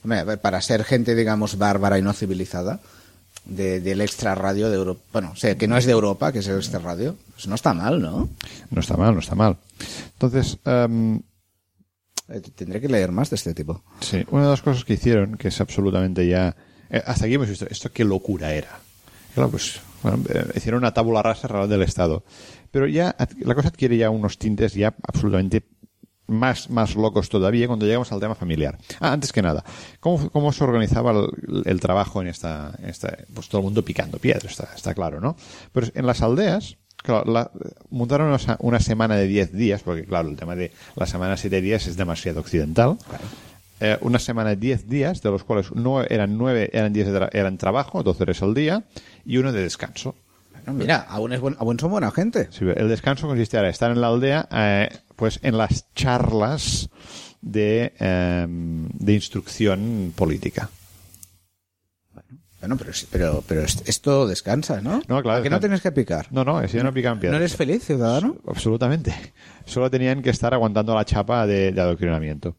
Para ser gente, digamos, bárbara y no civilizada, de- del extra radio de Europa, bueno, o sea, que no es de Europa, que es el extra radio, pues no está mal, ¿no? No está mal, no está mal. Entonces, Eh, Tendré que leer más de este tipo. sí, una de las cosas que hicieron, que es absolutamente ya. eh, hasta aquí hemos visto esto, qué locura era. Claro, pues bueno, eh, hicieron una tabula rasa real del Estado. Pero ya la cosa adquiere ya unos tintes ya absolutamente más, más locos todavía cuando llegamos al tema familiar. Ah, antes que nada, ¿cómo, cómo se organizaba el, trabajo en esta, esta- Pues todo el mundo picando piedras, está, claro, ¿no? Pero en las aldeas, claro, la- montaron una, una semana de 10 días, porque claro, el tema de la semana de 7 días es demasiado occidental. Eh, una semana de 10 días, de los cuales no eran 9, eran 10 de tra- eran trabajo, 12 horas al día, y uno de descanso. Bueno, mira, aún, es buen- aún son buena gente. Sí, el descanso consistía en estar en la aldea, eh, pues en las charlas de, eh, de instrucción política. Bueno, pero, pero, pero est- esto descansa, ¿no? No, claro, ¿A que no tienes que picar? No, no, ese no pican ¿No piedras. eres feliz, ciudadano? Absolutamente. Solo tenían que estar aguantando la chapa de, de adoctrinamiento.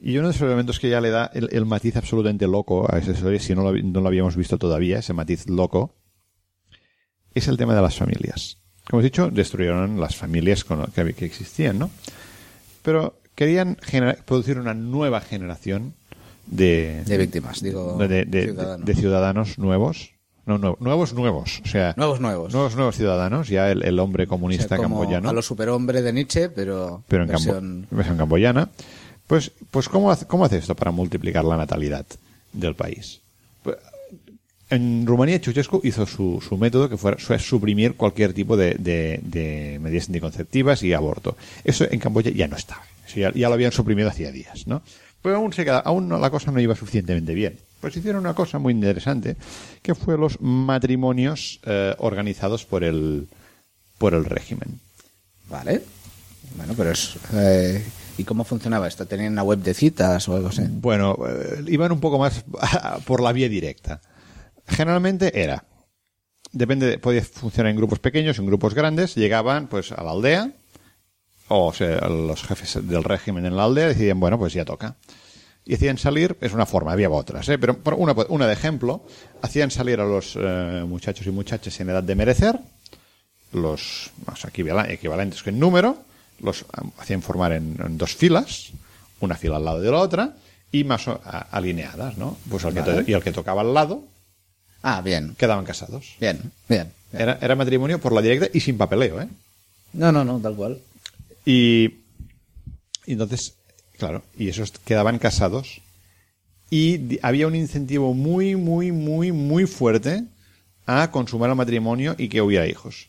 Y uno de esos elementos que ya le da el, el matiz absolutamente loco a esa historia, si no lo, no lo habíamos visto todavía, ese matiz loco, es el tema de las familias. Como he dicho, destruyeron las familias con- que, que existían, ¿no? Pero querían producir una nueva generación de, De víctimas, digo, de, de- ciudadanos. de ciudadanos nuevos. No, no, nuevos, nuevos. O sea, Nuevos, nuevos. nuevos, nuevos ciudadanos. Ya el, el hombre O sea, comunista como camboyano. A los superhombres de Nietzsche, pero, pero en, versión... Cambo- versión camboyana. Pues, pues ¿cómo, hace, ¿cómo hace esto para multiplicar la natalidad del país? Pues, en Rumanía, Ceausescu hizo su, su método que fue, suprimir cualquier tipo de, de- de medidas anticonceptivas y aborto. Eso en Camboya ya no estaba. Ya lo habían suprimido hacía días, ¿no? Pero aún, se queda- aún no- la cosa no iba suficientemente bien. Pues hicieron una cosa muy interesante, que fue los matrimonios eh, organizados por el, por el régimen. Vale. Bueno, pero es... eh, ¿Y cómo funcionaba esto? ¿Tenían una web de citas o algo así? Bueno, eh, iban un poco más [laughs] por la vía directa. Generalmente era, depende, de- podía funcionar en grupos pequeños, en grupos grandes, llegaban pues a la aldea, o sea, los jefes del régimen en la aldea decidían, bueno, pues ya toca. Y hacían salir, es una forma, había otras, ¿eh? pero por una, una de ejemplo, hacían salir a los eh, muchachos y muchachas en edad de merecer, los más equivalentes que en número, los hacían formar en, en dos filas, una fila al lado de la otra, y más o- a- alineadas, ¿no? Pues el que y el que tocaba al lado Ah, bien. quedaban casados. Bien, bien. bien. Era, era matrimonio por la directa y sin papeleo, ¿eh? No, no, no, tal cual. Y, y entonces, claro, y esos quedaban casados y había un incentivo muy, muy, muy, muy fuerte a consumar el matrimonio y que hubiera hijos.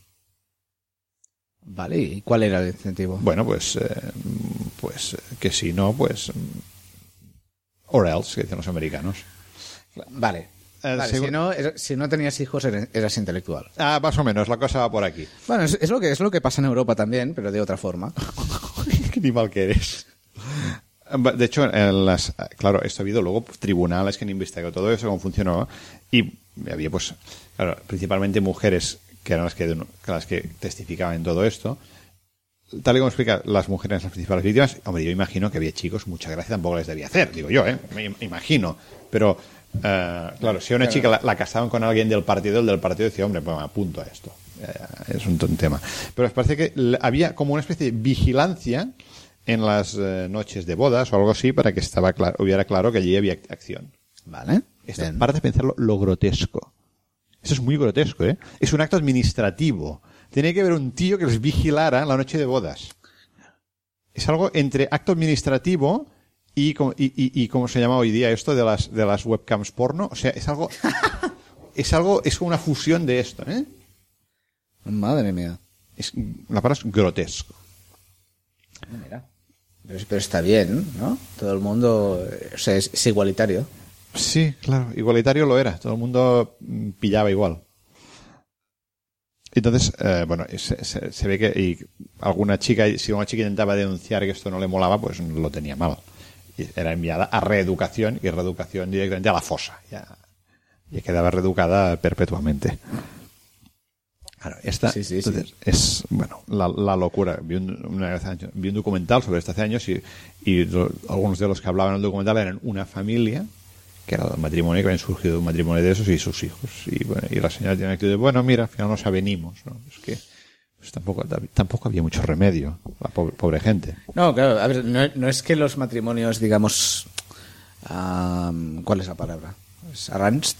Vale, ¿y cuál era el incentivo? Bueno, pues, eh, pues eh, que si no, pues. mm, Or else, que dicen los americanos. Vale. Eh, Vale, si, no, era- si no tenías hijos, eres, eras intelectual. Ah, más o menos, la cosa va por aquí. Bueno, es, es lo que, es lo que pasa en Europa también, pero de otra forma. [laughs] Qué animal que eres. De hecho, en las, claro, esto ha habido luego tribunales que han investigado todo eso, cómo funcionó, y había, pues, claro, principalmente mujeres que eran las que, las que testificaban en todo esto. Tal y como explica las mujeres las principales víctimas, hombre, yo imagino que había chicos, mucha gracia tampoco les debía hacer, digo yo, ¿eh? Me im- imagino. Pero, eh, claro, si a una chica la, la casaban con alguien del partido, el del partido decía, hombre, pues me apunto a esto. Eh, es un, tema. Pero os parece que había como una especie de vigilancia en las eh, noches de bodas o algo así para que estaba claro, hubiera claro que allí había ac- acción. Vale. Esto, Bien. para de pensarlo lo grotesco. Eso es muy grotesco, ¿eh? Es un acto administrativo. Tiene que haber un tío que les vigilara la noche de bodas. Es algo entre acto administrativo y, y, y- y ¿cómo se llama hoy día esto de las, de las webcams porno? O sea, es algo, [laughs] es algo, es como una fusión de esto, ¿eh? Madre mía. Es, la palabra es grotesco. Mira. Pero, pero está bien, ¿no? Todo el mundo o sea, es, es igualitario. Sí, claro, igualitario lo era. Todo el mundo mm, pillaba igual. Entonces, eh, bueno, se, se- se ve que y alguna chica, si una chica intentaba denunciar que esto no le molaba, pues lo tenía mal. Y era enviada a reeducación y reeducación directamente a la fosa. Ya, ya quedaba reeducada perpetuamente. Claro, esta Sí, sí, sí. entonces, es bueno la, la locura. Vi un, una vez hace años- vi un documental sobre esto hace años y, y lo- algunos de los que hablaban en el documental eran una familia que era un matrimonio que habían surgido de un matrimonio de esos y sus hijos. Y, bueno, y la señora tiene actitud de, bueno, mira, al final nos avenimos. ¿no? Es que pues, tampoco, tampoco había mucho remedio, la pobre, pobre gente. No, claro, a ver, no, no es que los matrimonios, digamos. am, ¿Cuál es la palabra? ¿Es arranged?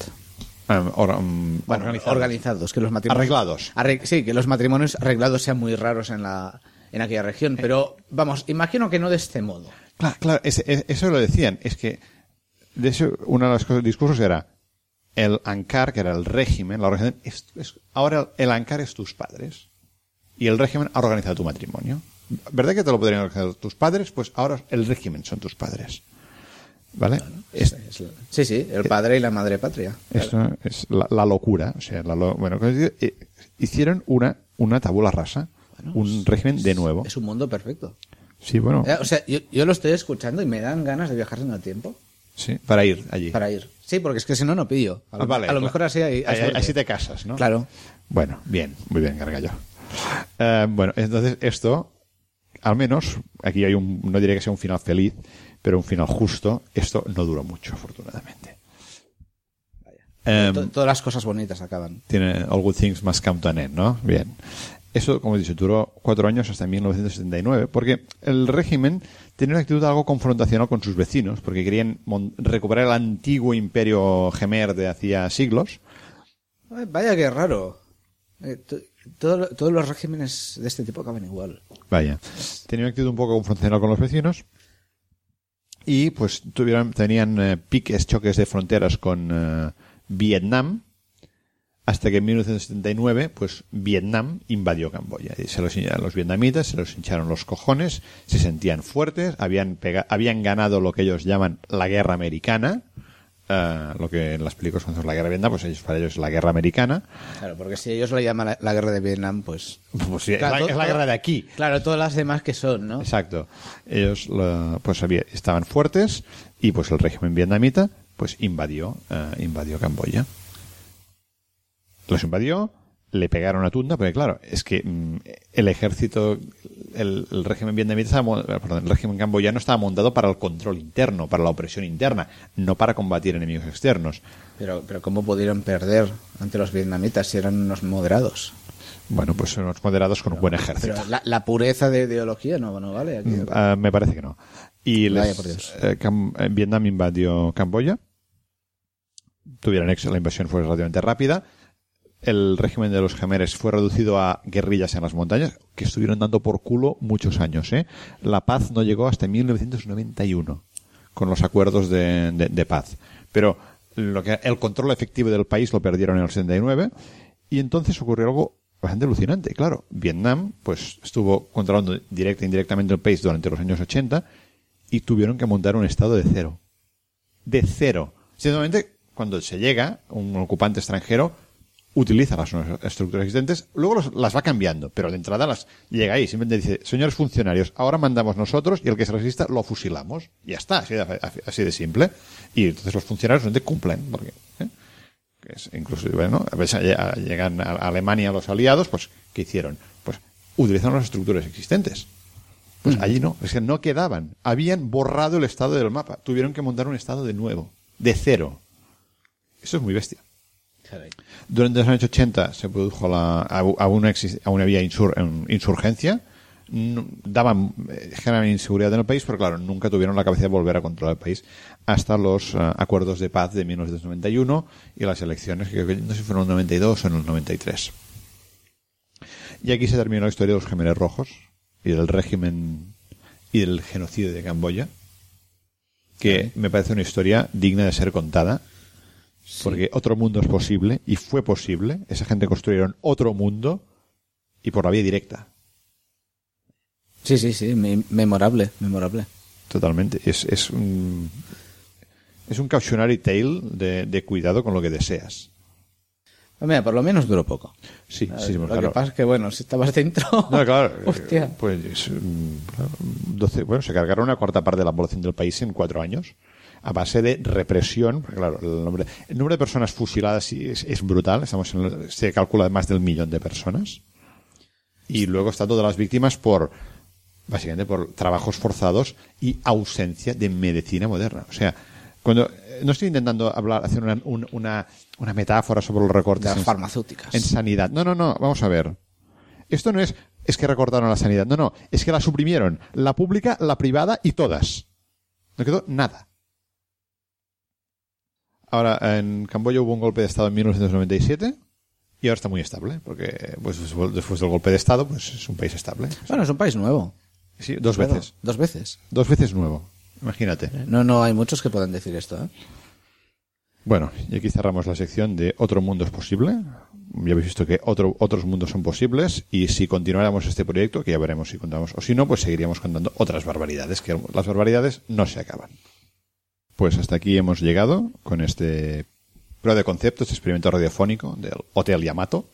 Um, or- um, Bueno, organizados. organizados. Que los matrimonios, Arreglados. Arreg- sí, que los matrimonios arreglados sean muy raros en, la, en aquella región. Pero, vamos, imagino que no de este modo. Claro, claro, ese- e- eso lo decían. Es que, de hecho, uno de los discursos era el ANCAR, que era el régimen, la organización, es- es- ahora el ANCAR es tus padres. Y el régimen ha organizado tu matrimonio. ¿Verdad que te lo podrían organizar tus padres? Pues ahora el régimen son tus padres. ¿Vale? Es- Es la- Sí, sí, el padre y la madre patria. Esto es la, la locura. O sea, la lo- bueno, eh, hicieron una, una tabula rasa, un régimen de nuevo. Es un mundo perfecto. Sí, bueno, Eh, O sea, yo, yo lo estoy escuchando y me dan ganas de viajar en el tiempo sí, para ir allí. para ir. Sí, porque es que si no, no pillo. A lo, Ah, vale, a lo claro. mejor así hay, suerte. así te casas, ¿no? Claro. Bueno, bien, muy bien, Gargallo. Eh, bueno, entonces esto, al menos, aquí hay un, no diría que sea un final feliz, pero un final justo. Esto no duró mucho, afortunadamente. Em, To- todas las cosas bonitas acaban. tiene All Good Things Must Come to an End, ¿no? Bien. Eso, como he dicho, duró cuatro años hasta 1979, porque el régimen tenía una actitud algo confrontacional con sus vecinos, porque querían recuperar el antiguo imperio gemer de hacía siglos. Ay, vaya que raro. Eh, to- todo- todos los regímenes de este tipo acaban igual. Vaya. Tenía una actitud un poco confrontacional con los vecinos. Y pues tuvieron, tenían eh, piques, choques de fronteras con eh, Vietnam. Hasta que en 1979, pues Vietnam invadió Camboya. Y se los, los vietnamitas se los hincharon los cojones, se sentían fuertes, habían, pega- habían ganado lo que ellos llaman la guerra americana. eh, lo que en las películas conocemos la guerra de Vietnam, pues ellos, para ellos es la guerra americana. Claro, porque si ellos le llaman la, la guerra de Vietnam, pues... Pues sí, Claro, es, la, todo- es la guerra de aquí. Claro, todas las demás que son, ¿no? Exacto. Ellos lo- pues había- estaban fuertes y pues el régimen vietnamita pues invadió eh, invadió Camboya. Los invadió, le pegaron a tunda, porque claro, es que mm, el ejército, el, el régimen vietnamita, perdón, el régimen camboyano estaba montado para el control interno, para la opresión interna, no para combatir enemigos externos. Pero, pero ¿cómo pudieron perder ante los vietnamitas si eran unos moderados? Bueno, pues unos moderados con un buen ejército. Pero la, la pureza de ideología no, no vale aquí. Ah, me parece que no. Y Vaya les- eh, Cam- eh, Vietnam invadió Camboya. Tuvieron éxito, la invasión fue relativamente rápida. El régimen de los gemeres fue reducido a guerrillas en las montañas, que estuvieron dando por culo muchos años. ¿eh? La paz no llegó hasta 1991, con los acuerdos de, de- de paz. Pero lo que el control efectivo del país lo perdieron en el 79 y entonces ocurrió algo bastante alucinante. Claro, Vietnam pues estuvo controlando directa e indirectamente el país durante los años 80 y tuvieron que montar un estado de cero. De cero. Simplemente cuando se llega un ocupante extranjero utiliza las estructuras existentes, luego los- las va cambiando, pero de entrada las llega ahí, simplemente dice, señores funcionarios, ahora mandamos nosotros y el que se resista lo fusilamos. Y ya está, así de, así de simple. Y entonces los funcionarios no te cumplen, porque ¿eh? es incluso bueno, a veces lle- llegan a Alemania los aliados, pues ¿qué hicieron? Pues utilizaron las estructuras existentes. Pues allí no, es que no quedaban, habían borrado el estado del mapa, tuvieron que montar un estado de nuevo, de cero. Eso es muy bestia. Durante los años 80 se produjo la, a, a una, exis- a una vía insur- en- insurgencia. Daban, eh, generaban inseguridad en el país, pero claro, nunca tuvieron la capacidad de volver a controlar el país hasta los eh, acuerdos de paz de 1991 y las elecciones, que no sé si fueron en el 92 o en el 93. Y aquí se terminó la historia de los gemelos rojos y del régimen y del genocidio de Camboya, que me parece una historia digna de ser contada porque otro mundo es posible y fue posible. Esa gente construyeron otro mundo y por la vía directa. Sí, sí, sí, me- memorable, memorable. Totalmente. Es, es un, es un cautionary tale de, de cuidado con lo que deseas. Pues mira, por lo menos duró poco. Sí, sí, lo claro. que pasa es que, bueno, si estabas dentro... No, claro. [laughs] Hostia. Pues, mm, claro, 12 bueno, se cargaron una cuarta parte de la población del país en cuatro años a base de represión. porque, Claro, el número, el número de personas fusiladas es, es brutal. Estamos en el- se calcula más del millón de personas. Y luego está todas las víctimas por, básicamente por trabajos forzados y ausencia de medicina moderna. O sea, cuando eh, no estoy intentando hablar, hacer una, un- una, una metáfora sobre los recortes De las en- farmacéuticas. en sanidad. No, no, no, vamos a ver. Esto no es, es que recortaron la sanidad. No, no, es que la suprimieron. La pública, la privada y todas. No quedó nada. Ahora, en Camboya hubo un golpe de Estado en 1997 y ahora está muy estable, porque pues, después del golpe de Estado pues es un país estable. Bueno, es un país nuevo. Sí, dos Claro, veces. Dos veces. Dos veces nuevo. Imagínate. No, no hay muchos que puedan decir esto, ¿eh? Bueno, y aquí cerramos la sección de Otro mundo es posible. Ya habéis visto que otro, otros mundos son posibles y si continuáramos este proyecto, que ya veremos si contamos o si no, pues seguiríamos contando otras barbaridades, que las barbaridades no se acaban. Pues hasta aquí hemos llegado con este prueba de concepto, este experimento radiofónico del Hotel Yamato.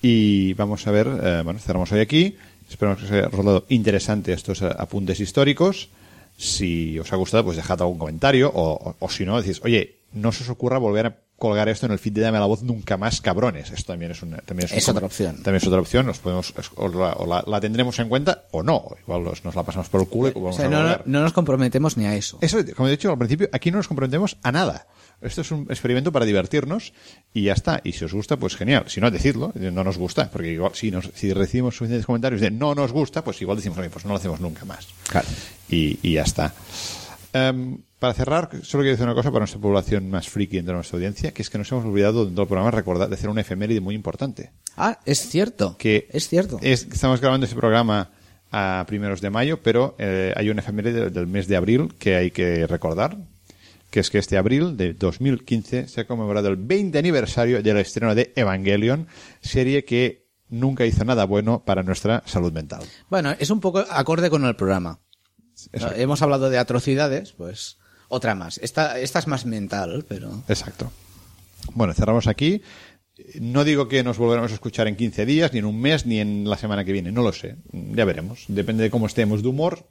Y vamos a ver, eh, bueno, cerramos hoy aquí. Esperamos que os haya resultado interesante estos eh, apuntes históricos. Si os ha gustado, pues dejad algún comentario. O, o- o si no, decís, oye, no se os ocurra volver a colgar esto en el feed de Dame la Voz nunca más, cabrones. Esto también es una, también es, un Es com- otra opción. También es otra opción. Os podemos, os- os la, o la- la tendremos en cuenta o no. Igual os- nos la pasamos por el culo y O vamos sea, a no, volver. no nos comprometemos ni a eso. Eso, como he dicho al principio, aquí no nos comprometemos a nada. Esto es un experimento para divertirnos y ya está. Y si os gusta, pues genial. Si no, decidlo. No nos gusta. Porque igual, si, nos, si recibimos suficientes comentarios de no nos gusta, pues igual decimos, pues no lo hacemos nunca más. Claro. Y, y ya está. Em, para cerrar, solo quiero decir una cosa para nuestra población más friki entre nuestra audiencia, que es que nos hemos olvidado dentro del programa recordar de hacer una efeméride muy importante. Ah, es cierto. Que es cierto. es- estamos grabando este programa a primeros de mayo, pero eh, hay una efeméride del, del mes de abril que hay que recordar, que es que este abril de 2015 se ha conmemorado el 20 aniversario del estreno de Evangelion, serie que nunca hizo nada bueno para nuestra salud mental. Bueno, es un poco acorde con el programa. Exacto. Hemos hablado de atrocidades, pues otra más. Esta, esta es más mental, pero... Exacto. Bueno, cerramos aquí. No digo que nos volveremos a escuchar en 15 días, ni en un mes, ni en la semana que viene. No lo sé. Ya veremos. Depende de cómo estemos de humor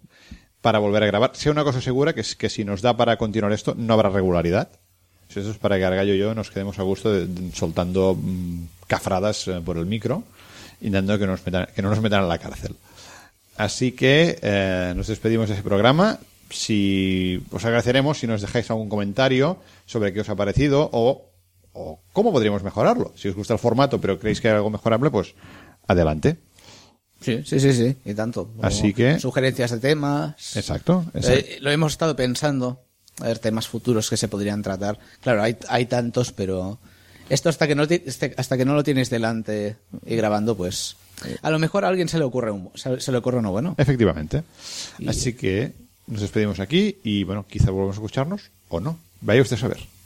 para volver a grabar. Sea una cosa segura, que es que si nos da para continuar esto, no habrá regularidad. Eso es para que Argallo y yo nos quedemos a gusto de- de- soltando mm, cafradas eh, por el micro, intentando que, nos metan- que no nos metan en la cárcel. Así que eh, nos despedimos de ese programa. Si os agradeceremos si nos dejáis algún comentario sobre qué os ha parecido o, o cómo podríamos mejorarlo. Si os gusta el formato pero creéis que hay algo mejorable, pues adelante. Sí, sí, sí, sí, y tanto. Así que- Sugerencias de temas. Exacto. exacto. Eh, lo hemos estado pensando. A ver, temas futuros que se podrían tratar. Claro, hay, hay tantos, pero esto hasta que no este- hasta que no lo tienes delante y grabando, pues a lo mejor a alguien se le ocurre un, se se le ocurre uno bueno. Efectivamente. Así que nos despedimos aquí y bueno, quizá volvamos a escucharnos o no. Vaya usted a saber.